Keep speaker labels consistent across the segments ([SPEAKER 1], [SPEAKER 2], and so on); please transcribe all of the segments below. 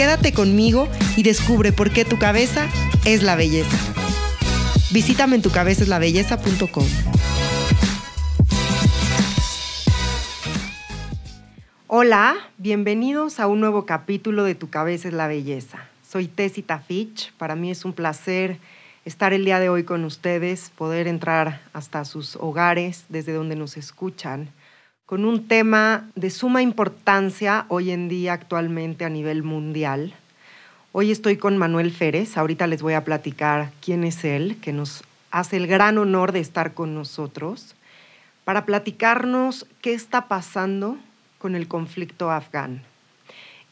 [SPEAKER 1] Quédate conmigo y descubre por qué tu cabeza es la belleza. Visítame en tucabezaslabelleza.com. Hola, bienvenidos a un nuevo capítulo de Tu cabeza es la belleza. Soy Tessita Fitch. Para mí es un placer estar el día de hoy con ustedes, poder entrar hasta sus hogares desde donde nos escuchan con un tema de suma importancia hoy en día actualmente a nivel mundial. Hoy estoy con Manuel Férez, ahorita les voy a platicar quién es él, que nos hace el gran honor de estar con nosotros, para platicarnos qué está pasando con el conflicto afgano.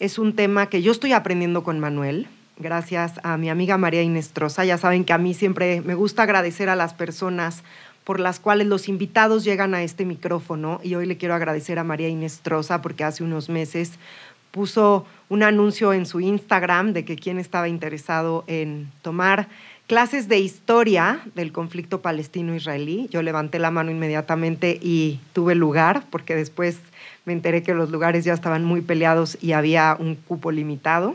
[SPEAKER 1] Es un tema que yo estoy aprendiendo con Manuel, gracias a mi amiga María Inestrosa. Ya saben que a mí siempre me gusta agradecer a las personas por las cuales los invitados llegan a este micrófono y hoy le quiero agradecer a María Inestrosa porque hace unos meses puso un anuncio en su Instagram de que quien estaba interesado en tomar clases de historia del conflicto palestino-israelí. Yo levanté la mano inmediatamente y tuve lugar porque después me enteré que los lugares ya estaban muy peleados y había un cupo limitado.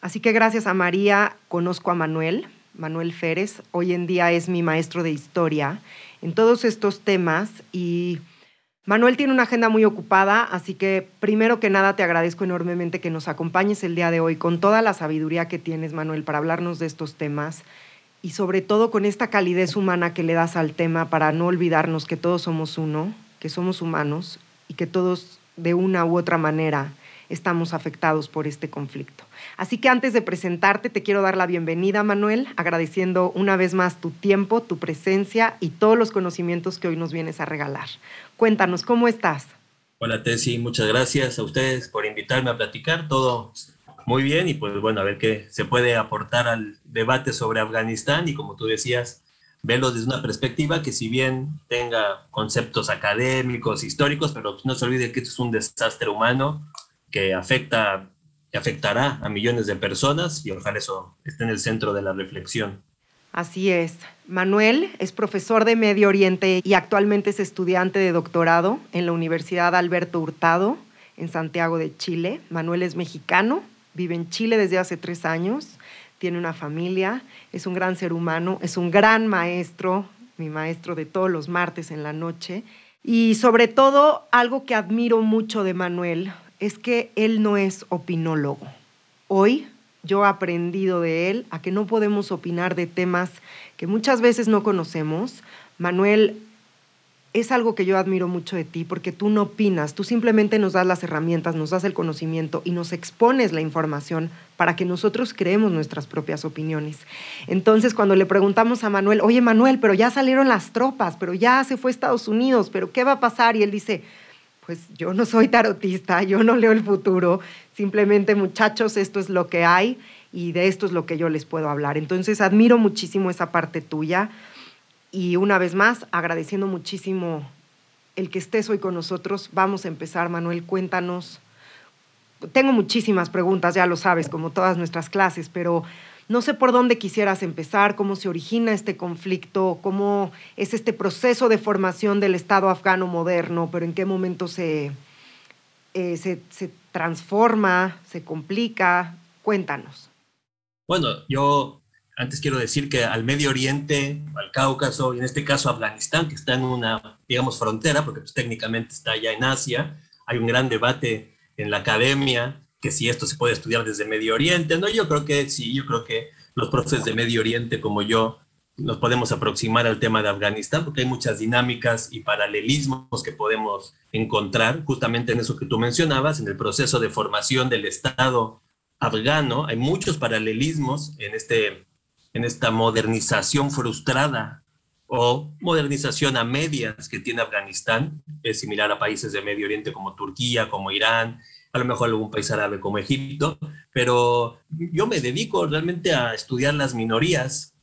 [SPEAKER 1] Así que gracias a María conozco a Manuel, Manuel Férez. Hoy en día es mi maestro de historia en todos estos temas y Manuel tiene una agenda muy ocupada, así que primero que nada te agradezco enormemente que nos acompañes el día de hoy con toda la sabiduría que tienes, Manuel, para hablarnos de estos temas y sobre todo con esta calidez humana que le das al tema para no olvidarnos que todos somos uno, que somos humanos y que todos de una u otra manera estamos afectados por este conflicto. Así que antes de presentarte, te quiero dar la bienvenida, Manuel, agradeciendo una vez más tu tiempo, tu presencia y todos los conocimientos que hoy nos vienes a regalar. Cuéntanos, ¿cómo estás?
[SPEAKER 2] Hola, Tessy, muchas gracias a ustedes por invitarme a platicar. Todo muy bien y pues bueno, a ver qué se puede aportar al debate sobre Afganistán y como tú decías, verlo desde una perspectiva que si bien tenga conceptos académicos, históricos, pero no se olvide que esto es un desastre humano que afecta afectará a millones de personas y ojalá eso esté en el centro de la reflexión.
[SPEAKER 1] Así es. Manuel es profesor de Medio Oriente y actualmente es estudiante de doctorado en la Universidad Alberto Hurtado en Santiago de Chile. Manuel es mexicano, vive en Chile desde hace tres años, tiene una familia, es un gran ser humano, es un gran maestro, mi maestro de todos los martes en la noche. Y sobre todo, algo que admiro mucho de Manuel es que él no es opinólogo. Hoy yo he aprendido de él a que no podemos opinar de temas que muchas veces no conocemos. Manuel, es algo que yo admiro mucho de ti porque tú no opinas, tú simplemente nos das las herramientas, nos das el conocimiento y nos expones la información para que nosotros creemos nuestras propias opiniones. Entonces, cuando le preguntamos a Manuel, oye Manuel, pero ya salieron las tropas, pero ya se fue a Estados Unidos, pero ¿qué va a pasar? Y él dice, pues yo no soy tarotista, yo no leo el futuro, simplemente muchachos, esto es lo que hay y de esto es lo que yo les puedo hablar. Entonces admiro muchísimo esa parte tuya y una vez más agradeciendo muchísimo el que estés hoy con nosotros. Vamos a empezar, Manuel, cuéntanos. Tengo muchísimas preguntas, ya lo sabes, como todas nuestras clases, pero no sé por dónde quisieras empezar, cómo se origina este conflicto, cómo es este proceso de formación del Estado afgano moderno, pero en qué momento se, eh, se, se transforma, se complica. Cuéntanos.
[SPEAKER 2] Bueno, yo antes quiero decir que al Medio Oriente, al Cáucaso, y en este caso Afganistán, que está en una, digamos, frontera, porque pues, técnicamente está allá en Asia, hay un gran debate en la academia que si esto se puede estudiar desde Medio Oriente, ¿no? Yo creo que sí, yo creo que los profes de Medio Oriente como yo nos podemos aproximar al tema de Afganistán porque hay muchas dinámicas y paralelismos que podemos encontrar justamente en eso que tú mencionabas, en el proceso de formación del Estado afgano. Hay muchos paralelismos en, este, en esta modernización frustrada o modernización a medias que tiene Afganistán. Es similar a países de Medio Oriente como Turquía, como Irán, a lo mejor algún país árabe como Egipto, pero yo me dedico realmente a estudiar las minorías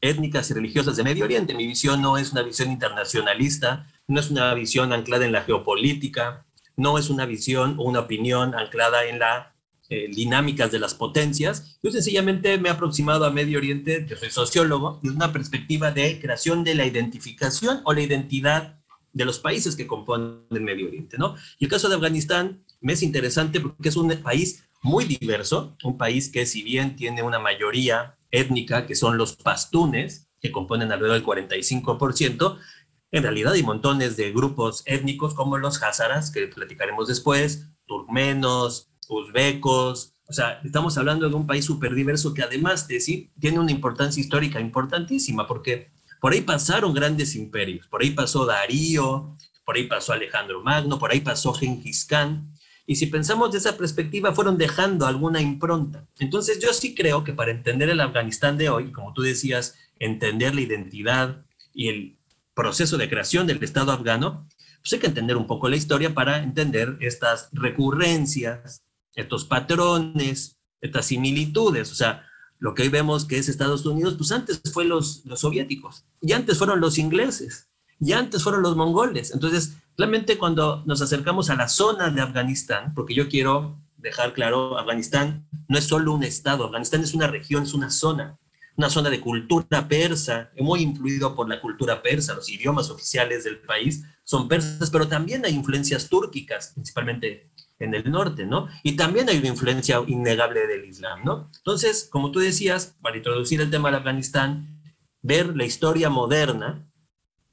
[SPEAKER 2] étnicas y religiosas de Medio Oriente. Mi visión no es una visión internacionalista, no es una visión anclada en la geopolítica, no es una visión o una opinión anclada en las eh, dinámicas de las potencias. Yo sencillamente me he aproximado a Medio Oriente, yo soy sociólogo, desde una perspectiva de creación de la identificación o la identidad de los países que componen el Medio Oriente, ¿no? Y el caso de Afganistán me es interesante porque es un país muy diverso, un país que si bien tiene una mayoría étnica, que son los pastunes, que componen alrededor del 45%, en realidad hay montones de grupos étnicos como los házaras, que platicaremos después, turmenos, uzbecos, o sea, estamos hablando de un país súper diverso que además de sí, tiene una importancia histórica importantísima, porque por ahí pasaron grandes imperios, por ahí pasó Darío, por ahí pasó Alejandro Magno, por ahí pasó Genghis Khan, y si pensamos de esa perspectiva, fueron dejando alguna impronta. Entonces yo sí creo que para entender el Afganistán de hoy, como tú decías, entender la identidad y el proceso de creación del Estado afgano, pues hay que entender un poco la historia para entender estas recurrencias, estos patrones, estas similitudes. O sea, lo que hoy vemos que es Estados Unidos, pues antes fue los, los soviéticos y antes fueron los ingleses y antes fueron los mongoles. Entonces, realmente cuando nos acercamos a la zona de Afganistán, porque yo quiero dejar claro, Afganistán no es solo un estado, Afganistán es una región, es una zona, una zona de cultura persa, muy influido por la cultura persa, los idiomas oficiales del país son persas, pero también hay influencias túrquicas, principalmente en el norte, ¿no? Y también hay una influencia innegable del Islam, ¿no? Entonces, como tú decías, para introducir el tema de Afganistán, ver la historia moderna,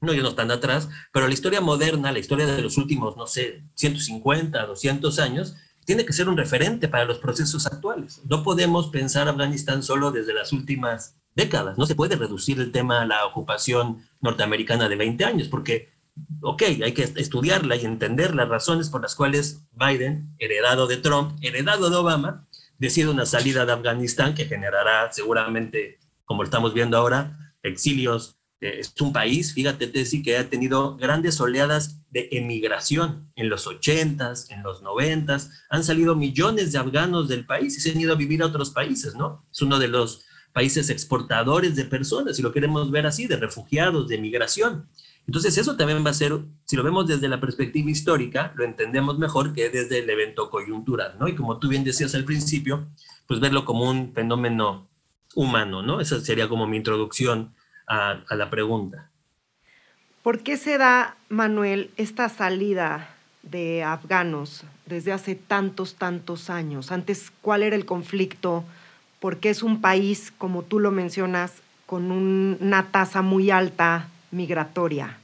[SPEAKER 2] no no tan atrás, pero la historia moderna, la historia de los últimos, no sé, 150, 200 años, tiene que ser un referente para los procesos actuales. No podemos pensar Afganistán solo desde las últimas décadas. No se puede reducir el tema a la ocupación norteamericana de 20 años, porque, ok, hay que estudiarla y entender las razones por las cuales Biden, heredado de Trump, heredado de Obama, decide una salida de Afganistán que generará seguramente, como estamos viendo ahora, exilios es un país, fíjate, Tessy, que ha tenido grandes oleadas de emigración en los 80s, en los 90s. Han salido millones de afganos del país y se han ido a vivir a otros países, ¿no? Es uno de los países exportadores de personas, si lo queremos ver así, de refugiados, de migración. Entonces, eso también va a ser, si lo vemos desde la perspectiva histórica, lo entendemos mejor que desde el evento coyuntural, ¿no? Y como tú bien decías al principio, pues verlo como un fenómeno humano, ¿no? Esa sería como mi introducción a, la pregunta.
[SPEAKER 1] ¿Por qué se da, Manuel, esta salida de afganos desde hace tantos, tantos años? Antes, ¿cuál era el conflicto? Porque es un país, como tú lo mencionas, con una tasa muy alta migratoria.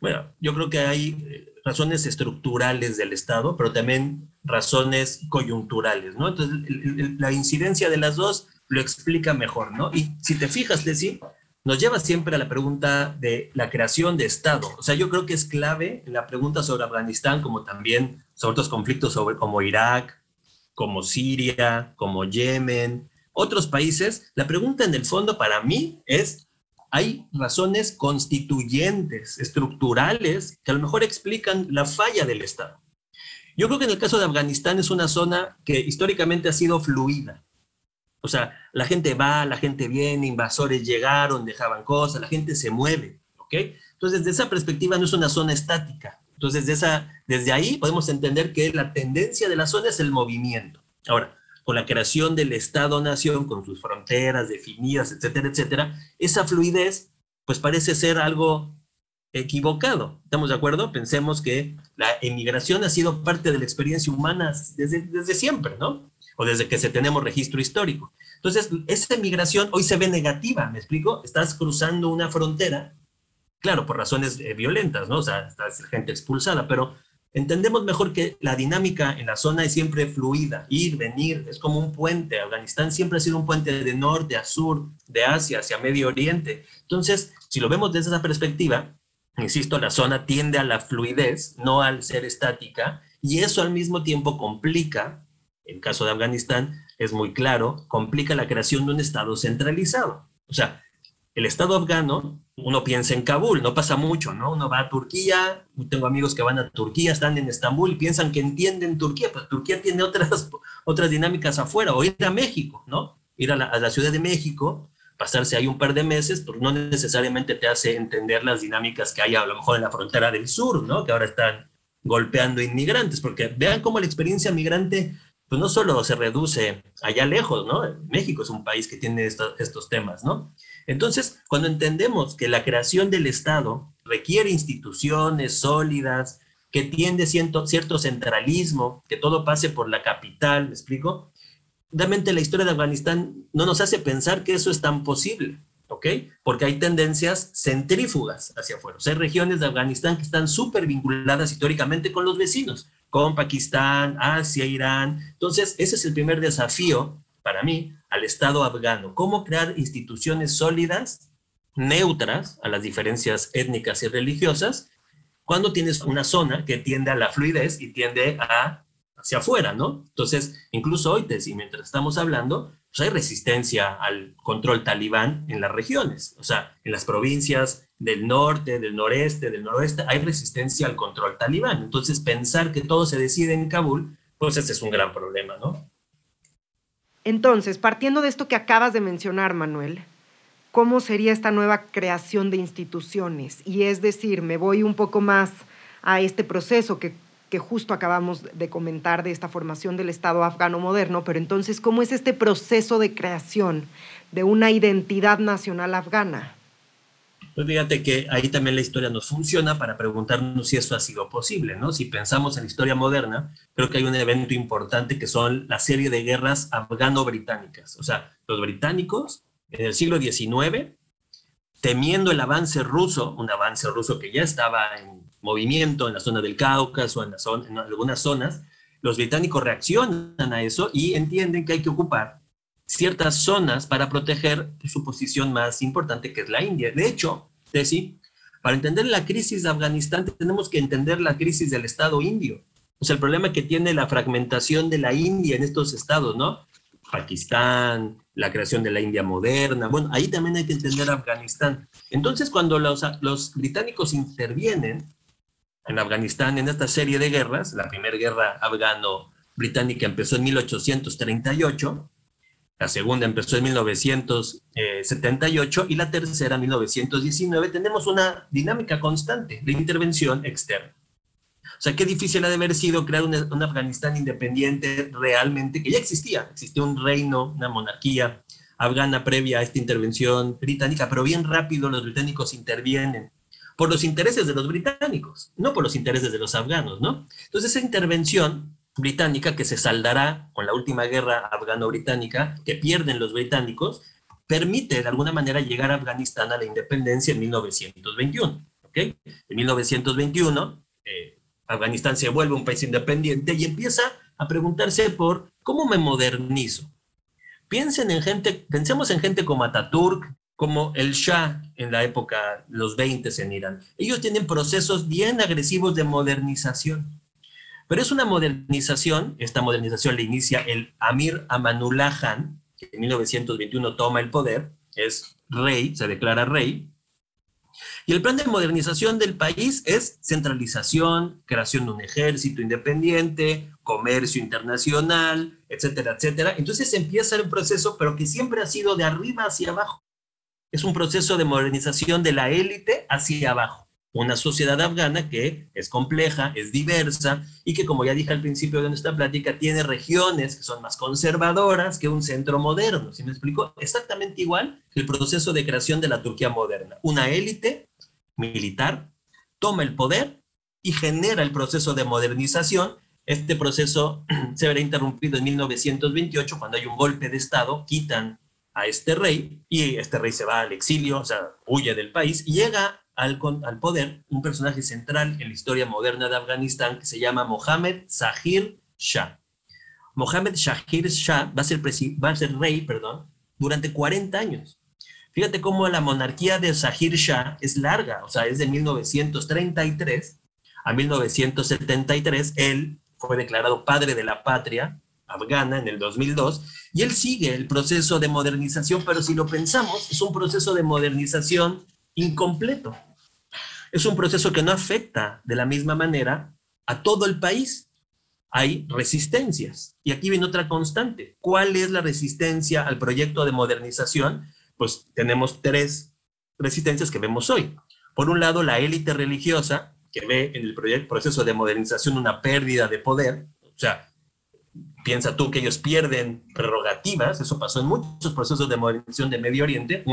[SPEAKER 2] Bueno, yo creo que hay eh, razones estructurales del Estado, pero también razones coyunturales, ¿no? Entonces, la incidencia de las dos lo explica mejor, ¿no? Y si te fijas, Leslie, nos lleva siempre a la pregunta de la creación de Estado. O sea, yo creo que es clave la pregunta sobre Afganistán, como también sobre otros conflictos sobre, como Irak, como Siria, como Yemen, otros países. La pregunta en el fondo para mí es, ¿hay razones constituyentes, estructurales, que a lo mejor explican la falla del Estado? Yo creo que en el caso de Afganistán es una zona que históricamente ha sido fluida. O sea, la gente va, la gente viene, invasores llegaron, dejaban cosas, la gente se mueve, ¿ok? Entonces, desde esa perspectiva no es una zona estática. Entonces, esa, desde ahí podemos entender que la tendencia de la zona es el movimiento. Ahora, con la creación del Estado-Nación, con sus fronteras definidas, etcétera, etcétera, esa fluidez, pues parece ser algo equivocado. ¿Estamos de acuerdo? Pensemos que la emigración ha sido parte de la experiencia humana desde, desde siempre, ¿no? O desde que se tenemos registro histórico. Entonces, esa migración hoy se ve negativa, ¿me explico? Estás cruzando una frontera, claro, por razones eh, violentas, ¿no? O sea, está gente expulsada, pero entendemos mejor que la dinámica en la zona es siempre fluida, ir, venir, es como un puente. Afganistán siempre ha sido un puente de norte a sur, de Asia hacia Medio Oriente. Entonces, si lo vemos desde esa perspectiva, insisto, la zona tiende a la fluidez, no al ser estática, y eso al mismo tiempo complica el caso de Afganistán es muy claro, complica la creación de un Estado centralizado. O sea, el Estado afgano, uno piensa en Kabul, no pasa mucho, ¿no? Uno va a Turquía, tengo amigos que van a Turquía, están en Estambul y piensan que entienden Turquía, pero Turquía tiene otras, otras dinámicas afuera, o ir a México, ¿no? Ir a la, a la Ciudad de México, pasarse ahí un par de meses, pues no necesariamente te hace entender las dinámicas que hay a lo mejor en la frontera del sur, ¿no? Que ahora están golpeando inmigrantes, porque vean cómo la experiencia migrante, pues no solo se reduce allá lejos, ¿no? México es un país que tiene estos temas, ¿no? Entonces, cuando entendemos que la creación del Estado requiere instituciones sólidas, que tiende cierto, cierto centralismo, que todo pase por la capital, ¿me explico? realmente la historia de Afganistán no nos hace pensar que eso es tan posible, ¿ok? Porque hay tendencias centrífugas hacia afuera. O sea, hay regiones de Afganistán que están súper vinculadas históricamente con los vecinos, con Pakistán, Asia, Irán. Entonces, ese es el primer desafío para mí al Estado afgano. ¿Cómo crear instituciones sólidas, neutras a las diferencias étnicas y religiosas, cuando tienes una zona que tiende a la fluidez y tiende a hacia afuera, ¿no? Entonces, incluso hoy, y mientras estamos hablando, pues hay resistencia al control talibán en las regiones, o sea, en las provincias del norte, del noreste, del noroeste, hay resistencia al control talibán. Entonces, pensar que todo se decide en Kabul, pues ese es un gran problema, ¿no?
[SPEAKER 1] Entonces, partiendo de esto que acabas de mencionar, Manuel, ¿cómo sería esta nueva creación de instituciones? Y es decir, me voy un poco más a este proceso que que justo acabamos de comentar de esta formación del Estado afgano moderno, pero entonces, ¿cómo es este proceso de creación de una identidad nacional afgana?
[SPEAKER 2] Pues fíjate que ahí también la historia nos funciona para preguntarnos si eso ha sido posible, ¿no? Si pensamos en la historia moderna, creo que hay un evento importante que son la serie de guerras afgano-británicas. O sea, los británicos en el siglo XIX, temiendo el avance ruso, un avance ruso que ya estaba en movimiento en la zona del Cáucaso, en, la zona, en algunas zonas, los británicos reaccionan a eso y entienden que hay que ocupar ciertas zonas para proteger su posición más importante, que es la India. De hecho, Tessy, para entender la crisis de Afganistán tenemos que entender la crisis del Estado indio. O sea, el problema que tiene la fragmentación de la India en estos estados, ¿no? Pakistán, la creación de la India moderna. Bueno, ahí también hay que entender Afganistán. Entonces, cuando los, los británicos intervienen, en Afganistán en esta serie de guerras. La primera guerra afgano-británica empezó en 1838, la segunda empezó en 1978 y la tercera en 1919. Tenemos una dinámica constante de intervención externa. O sea, qué difícil ha de haber sido crear un, Afganistán independiente realmente, que ya existía. Existía un reino, una monarquía afgana previa a esta intervención británica, pero bien rápido los británicos intervienen por los intereses de los británicos, no por los intereses de los afganos, ¿no? Entonces esa intervención británica que se saldará con la última guerra afgano-británica que pierden los británicos, permite de alguna manera llegar a Afganistán a la independencia en 1921. ¿ok? En 1921, eh, Afganistán se vuelve un país independiente y empieza a preguntarse por cómo me modernizo. Piensen en gente, pensemos en gente como Ataturk, como el Shah en la época, los 20 en Irán. Ellos tienen procesos bien agresivos de modernización. Pero es una modernización, esta modernización le inicia el Amir Amanullah Khan, que en 1921 toma el poder, es rey, se declara rey. Y el plan de modernización del país es centralización, creación de un ejército independiente, comercio internacional, etcétera, etcétera. Entonces empieza el proceso, pero que siempre ha sido de arriba hacia abajo es un proceso de modernización de la élite hacia abajo. Una sociedad afgana que es compleja, es diversa y que, como ya dije al principio de nuestra plática, tiene regiones que son más conservadoras que un centro moderno. ¿Sí me explico? Exactamente igual que el proceso de creación de la Turquía moderna. Una élite militar toma el poder y genera el proceso de modernización. Este proceso se verá interrumpido en 1928 cuando hay un golpe de Estado, quitan a este rey y este rey se va al exilio, o sea, huye del país y llega al, al poder un personaje central en la historia moderna de Afganistán que se llama Mohammed Zahir Shah. Mohammed Zahir Shah va a ser, va a ser rey perdón, durante 40 años. Fíjate cómo la monarquía de Zahir Shah es larga, o sea, es de 1933 a 1973. Él fue declarado padre de la patria afgana en el 2002, y él sigue el proceso de modernización, pero si lo pensamos, es un proceso de modernización incompleto. Es un proceso que no afecta de la misma manera a todo el país. Hay resistencias. Y aquí viene otra constante. ¿Cuál es la resistencia al proyecto de modernización? Pues tenemos tres resistencias que vemos hoy. Por un lado, la élite religiosa, que ve en el proceso de modernización una pérdida de poder, o sea, piensa tú que ellos pierden prerrogativas, eso pasó en muchos procesos de modernización de Medio Oriente,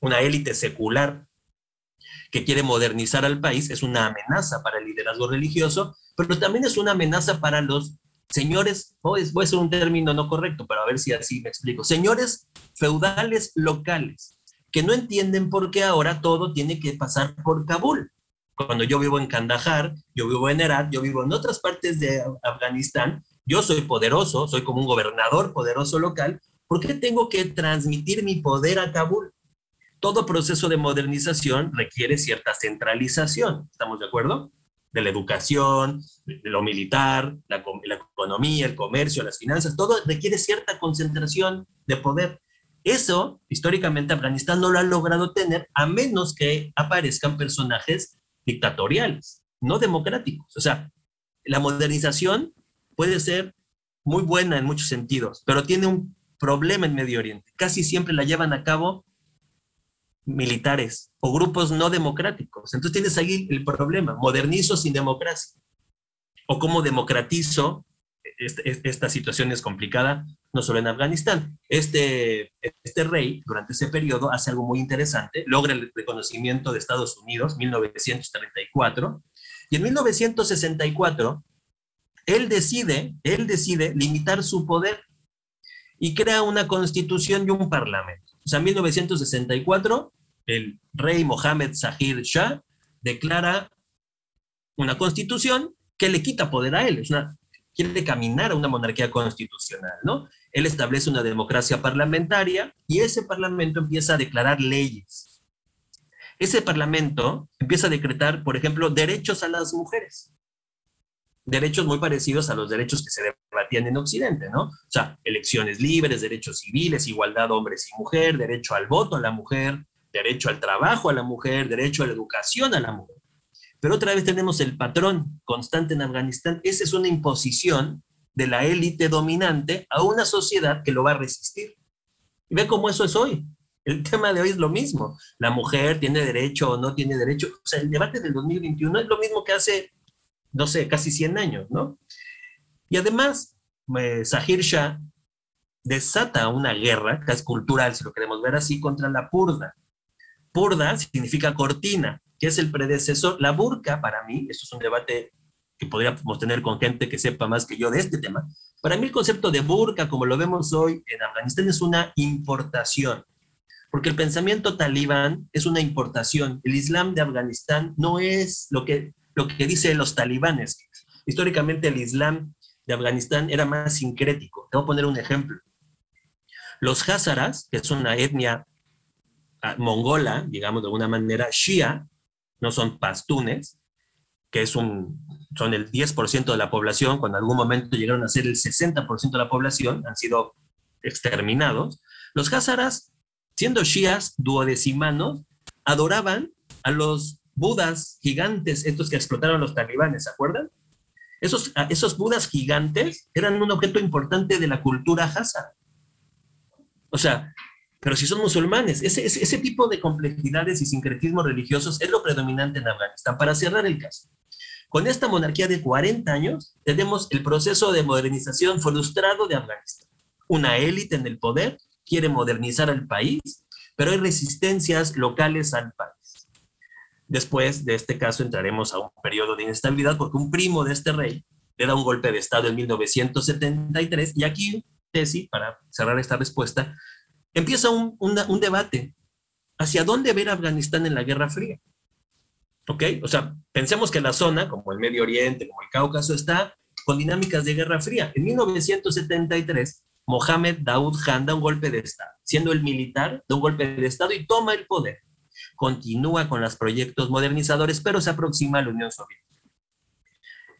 [SPEAKER 2] una élite secular que quiere modernizar al país es una amenaza para el liderazgo religioso, pero también es una amenaza para los señores, voy a ser un término no correcto, pero a ver si así me explico, señores feudales locales, que no entienden por qué ahora todo tiene que pasar por Kabul. Cuando yo vivo en Kandahar, yo vivo en Herat, yo vivo en otras partes de Afganistán, yo soy poderoso, soy como un gobernador poderoso local, ¿por qué tengo que transmitir mi poder a Kabul? Todo proceso de modernización requiere cierta centralización, ¿estamos de acuerdo? De la educación, de lo militar, la, economía, el comercio, las finanzas, todo requiere cierta concentración de poder. Eso, históricamente, Afganistán no lo ha logrado tener a menos que aparezcan personajes dictatoriales, no democráticos. O sea, la modernización puede ser muy buena en muchos sentidos, pero tiene un problema en Medio Oriente. Casi siempre la llevan a cabo militares o grupos no democráticos. Entonces tienes ahí el problema, modernizo sin democracia. O cómo democratizo, esta, situación es complicada, no solo en Afganistán. Este, este rey, durante ese periodo, hace algo muy interesante, logra el reconocimiento de Estados Unidos, 1934, y en 1964 él decide, él decide limitar su poder y crea una constitución y un parlamento. O sea, en 1964, el rey Mohammed Zahir Shah declara una constitución que le quita poder a él. Es una, quiere caminar a una monarquía constitucional, ¿no? Él establece una democracia parlamentaria y ese parlamento empieza a declarar leyes. Ese parlamento empieza a decretar, por ejemplo, derechos a las mujeres derechos muy parecidos a los derechos que se debatían en Occidente, ¿no? O sea, elecciones libres, derechos civiles, igualdad hombres y mujer, derecho al voto a la mujer, derecho al trabajo a la mujer, derecho a la educación a la mujer. Pero otra vez tenemos el patrón constante en Afganistán. Esa es una imposición de la élite dominante a una sociedad que lo va a resistir. Y ve cómo eso es hoy. El tema de hoy es lo mismo. La mujer tiene derecho o no tiene derecho. O sea, el debate del 2021 es lo mismo que hace no sé, casi 100 años, ¿no? Y además, eh, Shah desata una guerra, que es cultural, si lo queremos ver así, contra la purda. Purda significa cortina, que es el predecesor. La burka, para mí, esto es un debate que podríamos tener con gente que sepa más que yo de este tema. Para mí el concepto de burka, como lo vemos hoy en Afganistán, es una importación, porque el pensamiento talibán es una importación. El Islam de Afganistán no es lo que lo que dicen los talibanes. Históricamente el Islam de Afganistán era más sincrético. Te voy a poner un ejemplo. Los házaras, que es una etnia ah, mongola, digamos de alguna manera, shia, no son pastunes, que es un, son el 10% de la población, cuando en algún momento llegaron a ser el 60% de la población, han sido exterminados. Los házaras, siendo shias duodecimanos, adoraban a los budas gigantes, estos que explotaron los talibanes, ¿se acuerdan? Esos, ah, esos budas gigantes eran un objeto importante de la cultura hasa. O sea, pero si son musulmanes, ese, ese, tipo de complejidades y sincretismos religiosos es lo predominante en Afganistán. Para cerrar el caso, con esta monarquía de 40 años, tenemos el proceso de modernización frustrado de Afganistán. Una élite en el poder quiere modernizar al país, pero hay resistencias locales al país. Después de este caso entraremos a un periodo de inestabilidad porque un primo de este rey le da un golpe de Estado en 1973 y aquí, Tesi, para cerrar esta respuesta, empieza un, un debate hacia dónde ver Afganistán en la Guerra Fría. ¿Ok? O sea, pensemos que la zona, como el Medio Oriente, como el Cáucaso, está con dinámicas de Guerra Fría. En 1973, Mohammed Daoud Khan da un golpe de Estado, siendo el militar, da un golpe de Estado y toma el poder continúa con los proyectos modernizadores, pero se aproxima a la Unión Soviética.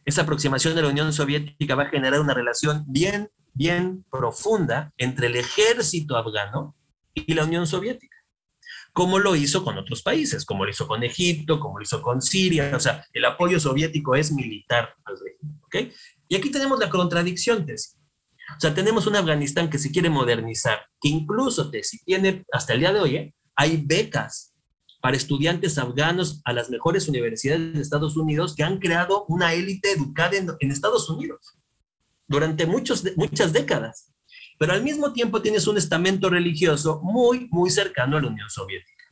[SPEAKER 2] Esa aproximación de la Unión Soviética va a generar una relación bien bien profunda entre el ejército afgano y la Unión Soviética, como lo hizo con otros países, como lo hizo con Egipto, como lo hizo con Siria, o sea, el apoyo soviético es militar al régimen, ¿ok? Y aquí tenemos la contradicción, Tessie. O sea, tenemos un Afganistán que se quiere modernizar, que incluso, Tessie, tiene, hasta el día de hoy, ¿eh? hay becas para estudiantes afganos a las mejores universidades de Estados Unidos que han creado una élite educada en, en Estados Unidos durante muchos, muchas décadas. Pero al mismo tiempo tienes un estamento religioso muy, muy cercano a la Unión Soviética.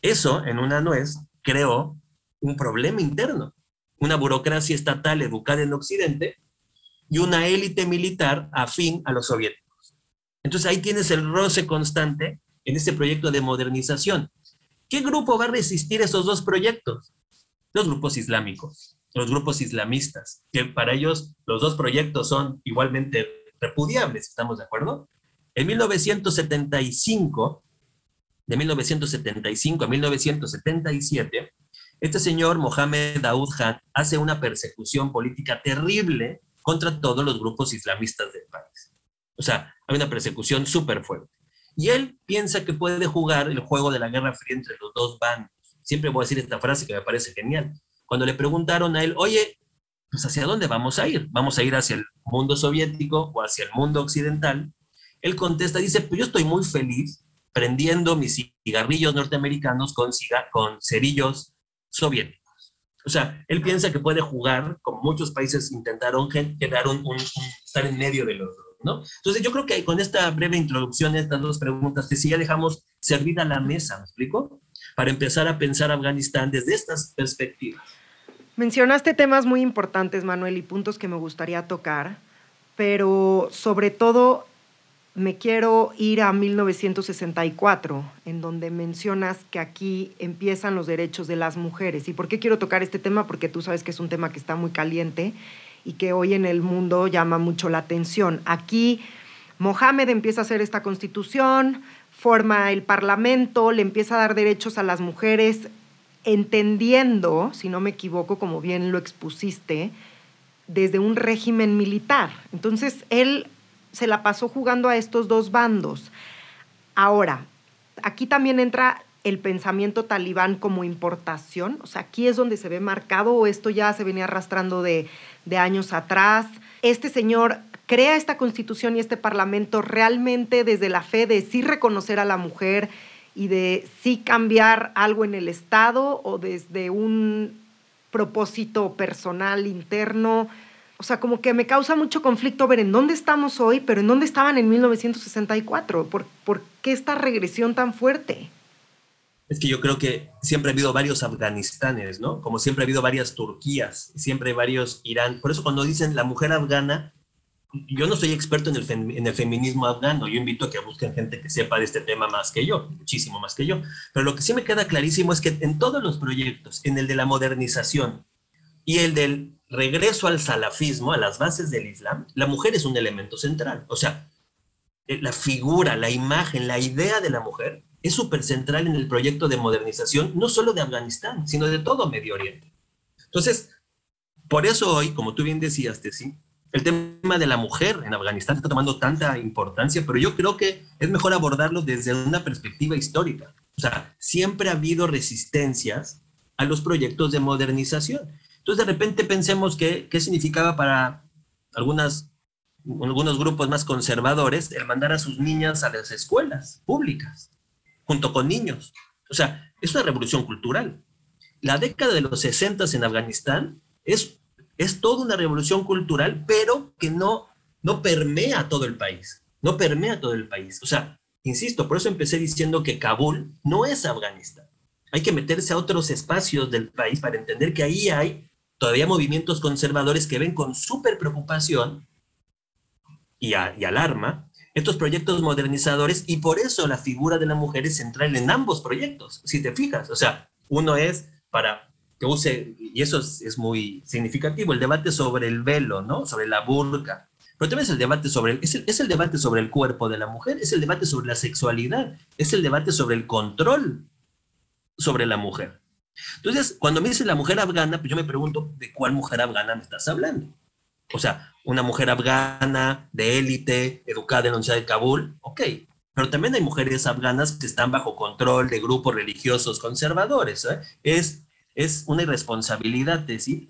[SPEAKER 2] Eso, en una nuez, creó un problema interno. Una burocracia estatal educada en Occidente y una élite militar afín a los soviéticos. Entonces ahí tienes el roce constante en este proyecto de modernización. ¿Qué grupo va a resistir esos dos proyectos? Los grupos islámicos, los grupos islamistas, que para ellos los dos proyectos son igualmente repudiables, ¿estamos de acuerdo? En 1975, de 1975 a 1977, este señor Mohamed Daoud Khan hace una persecución política terrible contra todos los grupos islamistas del país. O sea, hay una persecución súper fuerte. Y él piensa que puede jugar el juego de la Guerra Fría entre los dos bandos. Siempre voy a decir esta frase que me parece genial. Cuando le preguntaron a él, oye, pues hacia dónde vamos a ir? ¿Vamos a ir hacia el mundo soviético o hacia el mundo occidental? Él contesta, dice, pues yo estoy muy feliz prendiendo mis cigarrillos norteamericanos con, con cerillos soviéticos. O sea, él piensa que puede jugar, como muchos países intentaron, quedar un, estar en medio de los dos. ¿No? Entonces yo creo que con esta breve introducción, estas dos preguntas, que si ya dejamos servida la mesa, ¿me explico? Para empezar a pensar Afganistán desde estas perspectivas.
[SPEAKER 1] Mencionaste temas muy importantes, Manuel, y puntos que me gustaría tocar, pero sobre todo me quiero ir a 1964, en donde mencionas que aquí empiezan los derechos de las mujeres. ¿Y por qué quiero tocar este tema? Porque tú sabes que es un tema que está muy caliente y que hoy en el mundo llama mucho la atención. Aquí Mohamed empieza a hacer esta constitución, forma el parlamento, le empieza a dar derechos a las mujeres, entendiendo, si no me equivoco, como bien lo expusiste, desde un régimen militar. Entonces, él se la pasó jugando a estos dos bandos. Ahora, aquí también entra el pensamiento talibán como importación? O sea, aquí es donde se ve marcado o esto ya se venía arrastrando de, de años atrás. Este señor crea esta constitución y este parlamento realmente desde la fe de sí reconocer a la mujer y de sí cambiar algo en el Estado o desde un propósito personal interno. O sea, como que me causa mucho conflicto ver en dónde estamos hoy, pero en dónde estaban en 1964. ¿Por, por qué esta regresión tan fuerte?
[SPEAKER 2] Es que yo creo que siempre ha habido varios Afganistanes, ¿no? Como siempre ha habido varias Turquías, siempre hay varios Irán. Por eso cuando dicen la mujer afgana, yo no soy experto en el, en el feminismo afgano, yo invito a que busquen gente que sepa de este tema más que yo, muchísimo más que yo. Pero lo que sí me queda clarísimo es que en todos los proyectos, en el de la modernización y el del regreso al salafismo, a las bases del Islam, la mujer es un elemento central. O sea, eh, la figura, la imagen, la idea de la mujer es súper central en el proyecto de modernización, no solo de Afganistán, sino de todo Medio Oriente. Entonces, por eso hoy, como tú bien decías, Tessie, el tema de la mujer en Afganistán está tomando tanta importancia, pero yo creo que es mejor abordarlo desde una perspectiva histórica. O sea, siempre ha habido resistencias a los proyectos de modernización. Entonces, de repente pensemos que, qué significaba para algunas, algunos grupos más conservadores el mandar a sus niñas a las escuelas públicas junto con niños. O sea, es una revolución cultural. La década de los 60 en Afganistán es, es toda una revolución cultural, pero que no, no permea todo el país. No permea todo el país. O sea, insisto, por eso empecé diciendo que Kabul no es Afganistán. Hay que meterse a otros espacios del país para entender que ahí hay todavía movimientos conservadores que ven con súper preocupación y, y alarma estos proyectos modernizadores y por eso la figura de la mujer es central en ambos proyectos, si te fijas. O sea, uno es para que use, y eso es, muy significativo, el debate sobre el velo, ¿no? Sobre la burka. Pero también es el debate sobre, es el, es el debate sobre el cuerpo de la mujer, es el debate sobre la sexualidad, es el debate sobre el control sobre la mujer. Entonces, cuando me dice la mujer afgana, pues yo me pregunto, ¿de cuál mujer afgana me estás hablando? O sea, una mujer afgana de élite, educada en la Universidad de Kabul, ok, pero también hay mujeres afganas que están bajo control de grupos religiosos conservadores. ¿eh? Es, es una irresponsabilidad decir,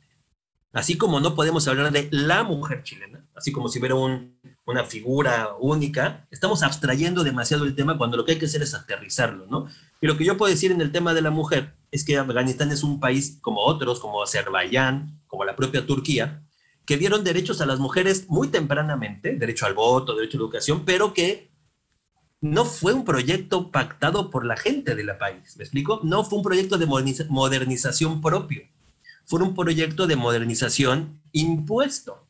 [SPEAKER 2] así como no podemos hablar de la mujer chilena, así como si hubiera una figura única, estamos abstrayendo demasiado el tema cuando lo que hay que hacer es aterrizarlo, ¿no? Y lo que yo puedo decir en el tema de la mujer es que Afganistán es un país como otros, como Azerbaiyán, como la propia Turquía, que dieron derechos a las mujeres muy tempranamente, derecho al voto, derecho a la educación, pero que no fue un proyecto pactado por la gente de la país, ¿me explico? No fue un proyecto de modernización propio, fue un proyecto de modernización impuesto.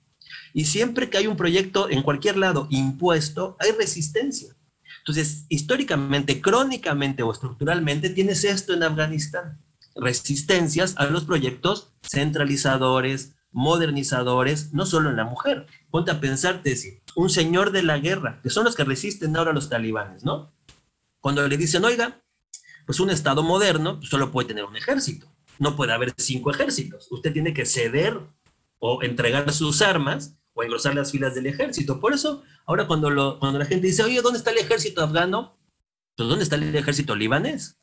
[SPEAKER 2] Y siempre que hay un proyecto en cualquier lado impuesto, hay resistencia. Entonces, históricamente, crónicamente o estructuralmente, tienes esto en Afganistán. Resistencias a los proyectos centralizadores, modernizadores, no solo en la mujer. Ponte a pensar, Tessie, un señor de la guerra, que son los que resisten ahora a los talibanes, ¿no? Cuando le dicen, oiga, pues un Estado moderno pues, solo puede tener un ejército, no puede haber cinco ejércitos. Usted tiene que ceder o entregar sus armas o engrosar las filas del ejército. Por eso, ahora cuando, lo, cuando la gente dice, oye, ¿dónde está el ejército afgano? Pues ¿dónde está el ejército libanés?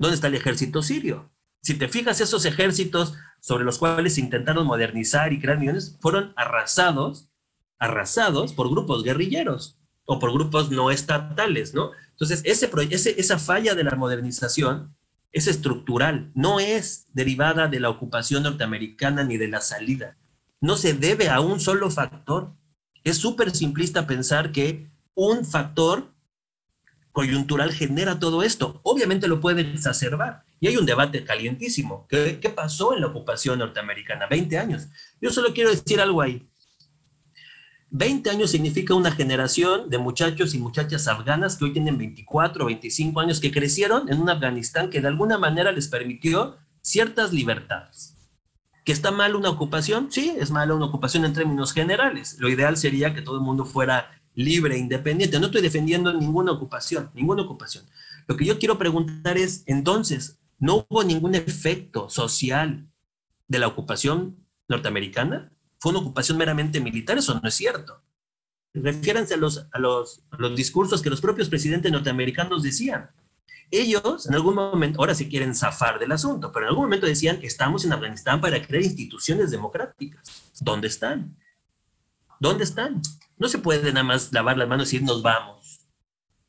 [SPEAKER 2] ¿Dónde está el ejército sirio? Si te fijas, esos ejércitos sobre los cuales intentaron modernizar y crear millones fueron arrasados arrasados por grupos guerrilleros o por grupos no estatales, ¿no? Entonces, ese, esa falla de la modernización es estructural, no es derivada de la ocupación norteamericana ni de la salida. No se debe a un solo factor. Es súper simplista pensar que un factor coyuntural genera todo esto. Obviamente lo puede exacerbar. Y hay un debate calientísimo. ¿Qué, ¿Qué, pasó en la ocupación norteamericana? 20 años. Yo solo quiero decir algo ahí. 20 años significa una generación de muchachos y muchachas afganas que hoy tienen 24 o 25 años, que crecieron en un Afganistán que de alguna manera les permitió ciertas libertades. ¿Que está mal una ocupación? Sí, es mala una ocupación en términos generales. Lo ideal sería que todo el mundo fuera libre, independiente. No estoy defendiendo ninguna ocupación, ninguna ocupación. Lo que yo quiero preguntar es, entonces, ¿no hubo ningún efecto social de la ocupación norteamericana? fue una ocupación meramente militar, eso no es cierto. Refiéranse a los, a los, los discursos que los propios presidentes norteamericanos decían. Ellos en algún momento, ahora sí quieren zafar del asunto, pero en algún momento decían, estamos en Afganistán para crear instituciones democráticas. ¿Dónde están? ¿Dónde están? No se puede nada más lavar las manos y decir nos vamos,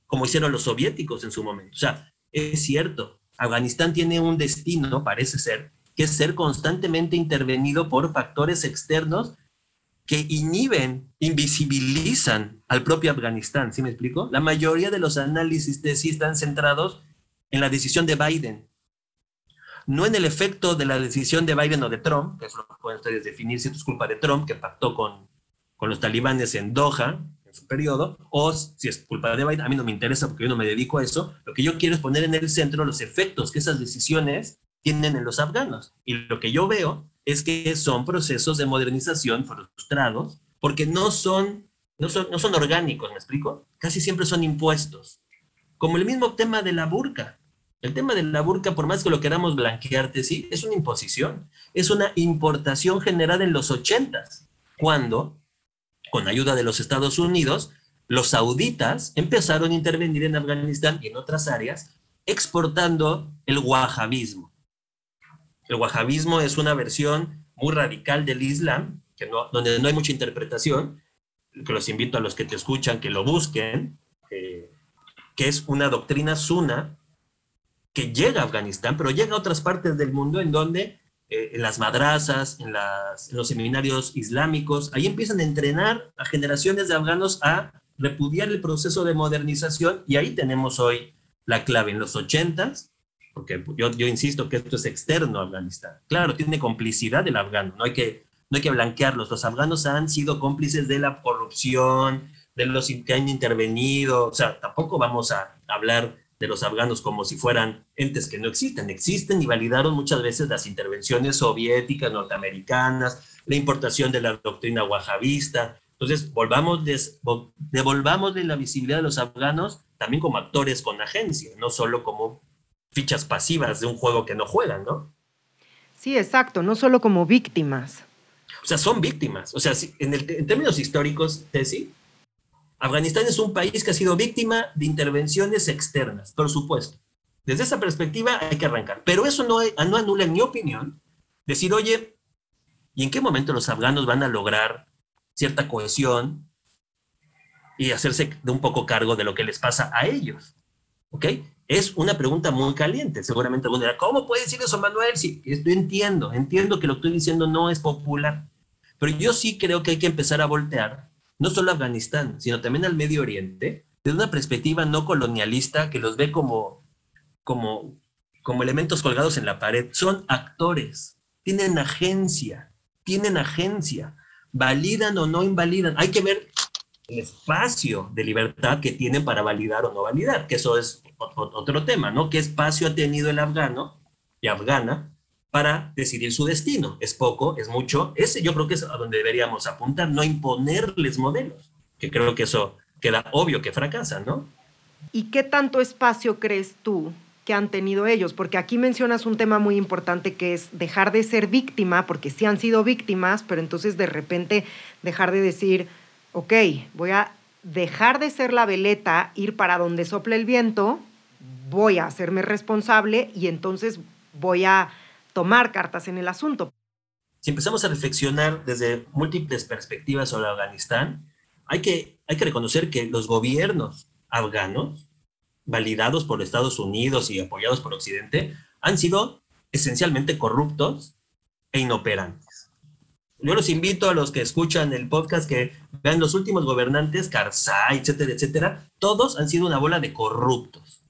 [SPEAKER 2] como hicieron los soviéticos en su momento. O sea, es cierto, Afganistán tiene un destino, parece ser, que es ser constantemente intervenido por factores externos que inhiben, invisibilizan al propio Afganistán, ¿sí me explico? La mayoría de los análisis de sí están centrados en la decisión de Biden, no en el efecto de la decisión de Biden o de Trump, que eso lo pueden ustedes definir si es culpa de Trump, que pactó con, con los talibanes en Doha, en su periodo, o si es culpa de Biden, a mí no me interesa porque yo no me dedico a eso, lo que yo quiero es poner en el centro los efectos que esas decisiones tienen en los afganos. Y lo que yo veo es que son procesos de modernización frustrados porque no son, no son, no son orgánicos, ¿me explico? Casi siempre son impuestos. Como el mismo tema de la burka. El tema de la burka, por más que lo queramos blanquearte, sí, es una imposición. Es una importación generada en los ochentas, cuando, con ayuda de los Estados Unidos, los sauditas empezaron a intervenir en Afganistán y en otras áreas, exportando el wahabismo. El wahabismo es una versión muy radical del Islam, donde no hay mucha interpretación, que los invito a los que te escuchan que lo busquen, que es una doctrina suna que llega a Afganistán, pero llega a otras partes del mundo en donde eh, en las madrazas, en, las, en los seminarios islámicos, ahí empiezan a entrenar a generaciones de afganos a repudiar el proceso de modernización y ahí tenemos hoy la clave. En los ochentas porque yo, yo insisto que esto es externo a Afganistán. Claro, tiene complicidad del afgano, no hay, que, no hay que blanquearlos. Los afganos han sido cómplices de la corrupción, de los que han intervenido, o sea, tampoco vamos a hablar de los afganos como si fueran entes que no existen. Existen y validaron muchas veces las intervenciones soviéticas, norteamericanas, la importación de la doctrina wahabista. Entonces, volvamos devolvámosle la visibilidad de los afganos también como actores con agencia, no solo como fichas pasivas de un juego que no juegan, ¿no?
[SPEAKER 1] Sí, exacto, no solo como víctimas.
[SPEAKER 2] O sea, son víctimas. O sea, en, en términos históricos, Tessy, Afganistán es un país que ha sido víctima de intervenciones externas, por supuesto. Desde esa perspectiva hay que arrancar. Pero eso no, no anula, en mi opinión, decir, oye, ¿y en qué momento los afganos van a lograr cierta cohesión y hacerse de un poco cargo de lo que les pasa a ellos? ¿Ok? Es una pregunta muy caliente. Seguramente alguno dirá, ¿cómo puede decir eso, Manuel? Sí, yo entiendo, entiendo que lo que estoy diciendo no es popular. Pero yo sí creo que hay que empezar a voltear no solo a Afganistán, sino también al Medio Oriente, desde una perspectiva no colonialista que los ve como, como, como elementos colgados en la pared. Son actores, tienen agencia, tienen agencia, validan o no invalidan. Hay que ver el espacio de libertad que tienen para validar o no validar, que eso es otro tema, ¿no? ¿Qué espacio ha tenido el afgano y afgana para decidir su destino. Es poco, es mucho. Ese yo creo que es a donde deberíamos apuntar, no imponerles modelos, que creo que eso queda obvio que fracasan, ¿no?
[SPEAKER 1] ¿Y qué tanto espacio crees tú que han tenido ellos? Porque aquí mencionas un tema muy importante que es dejar de ser víctima, porque sí han sido víctimas, pero entonces de repente dejar de decir, ok, voy a dejar de ser la veleta, ir para donde sople el viento, voy a hacerme responsable y entonces voy a tomar cartas en el asunto.
[SPEAKER 2] Si empezamos a reflexionar desde múltiples perspectivas sobre Afganistán, hay que, hay que reconocer que los gobiernos afganos, validados por Estados Unidos y apoyados por Occidente, han sido esencialmente corruptos e inoperantes. Yo los invito a los que escuchan el podcast que vean los últimos gobernantes, Karzai, etcétera, etcétera, todos han sido una bola de corruptos.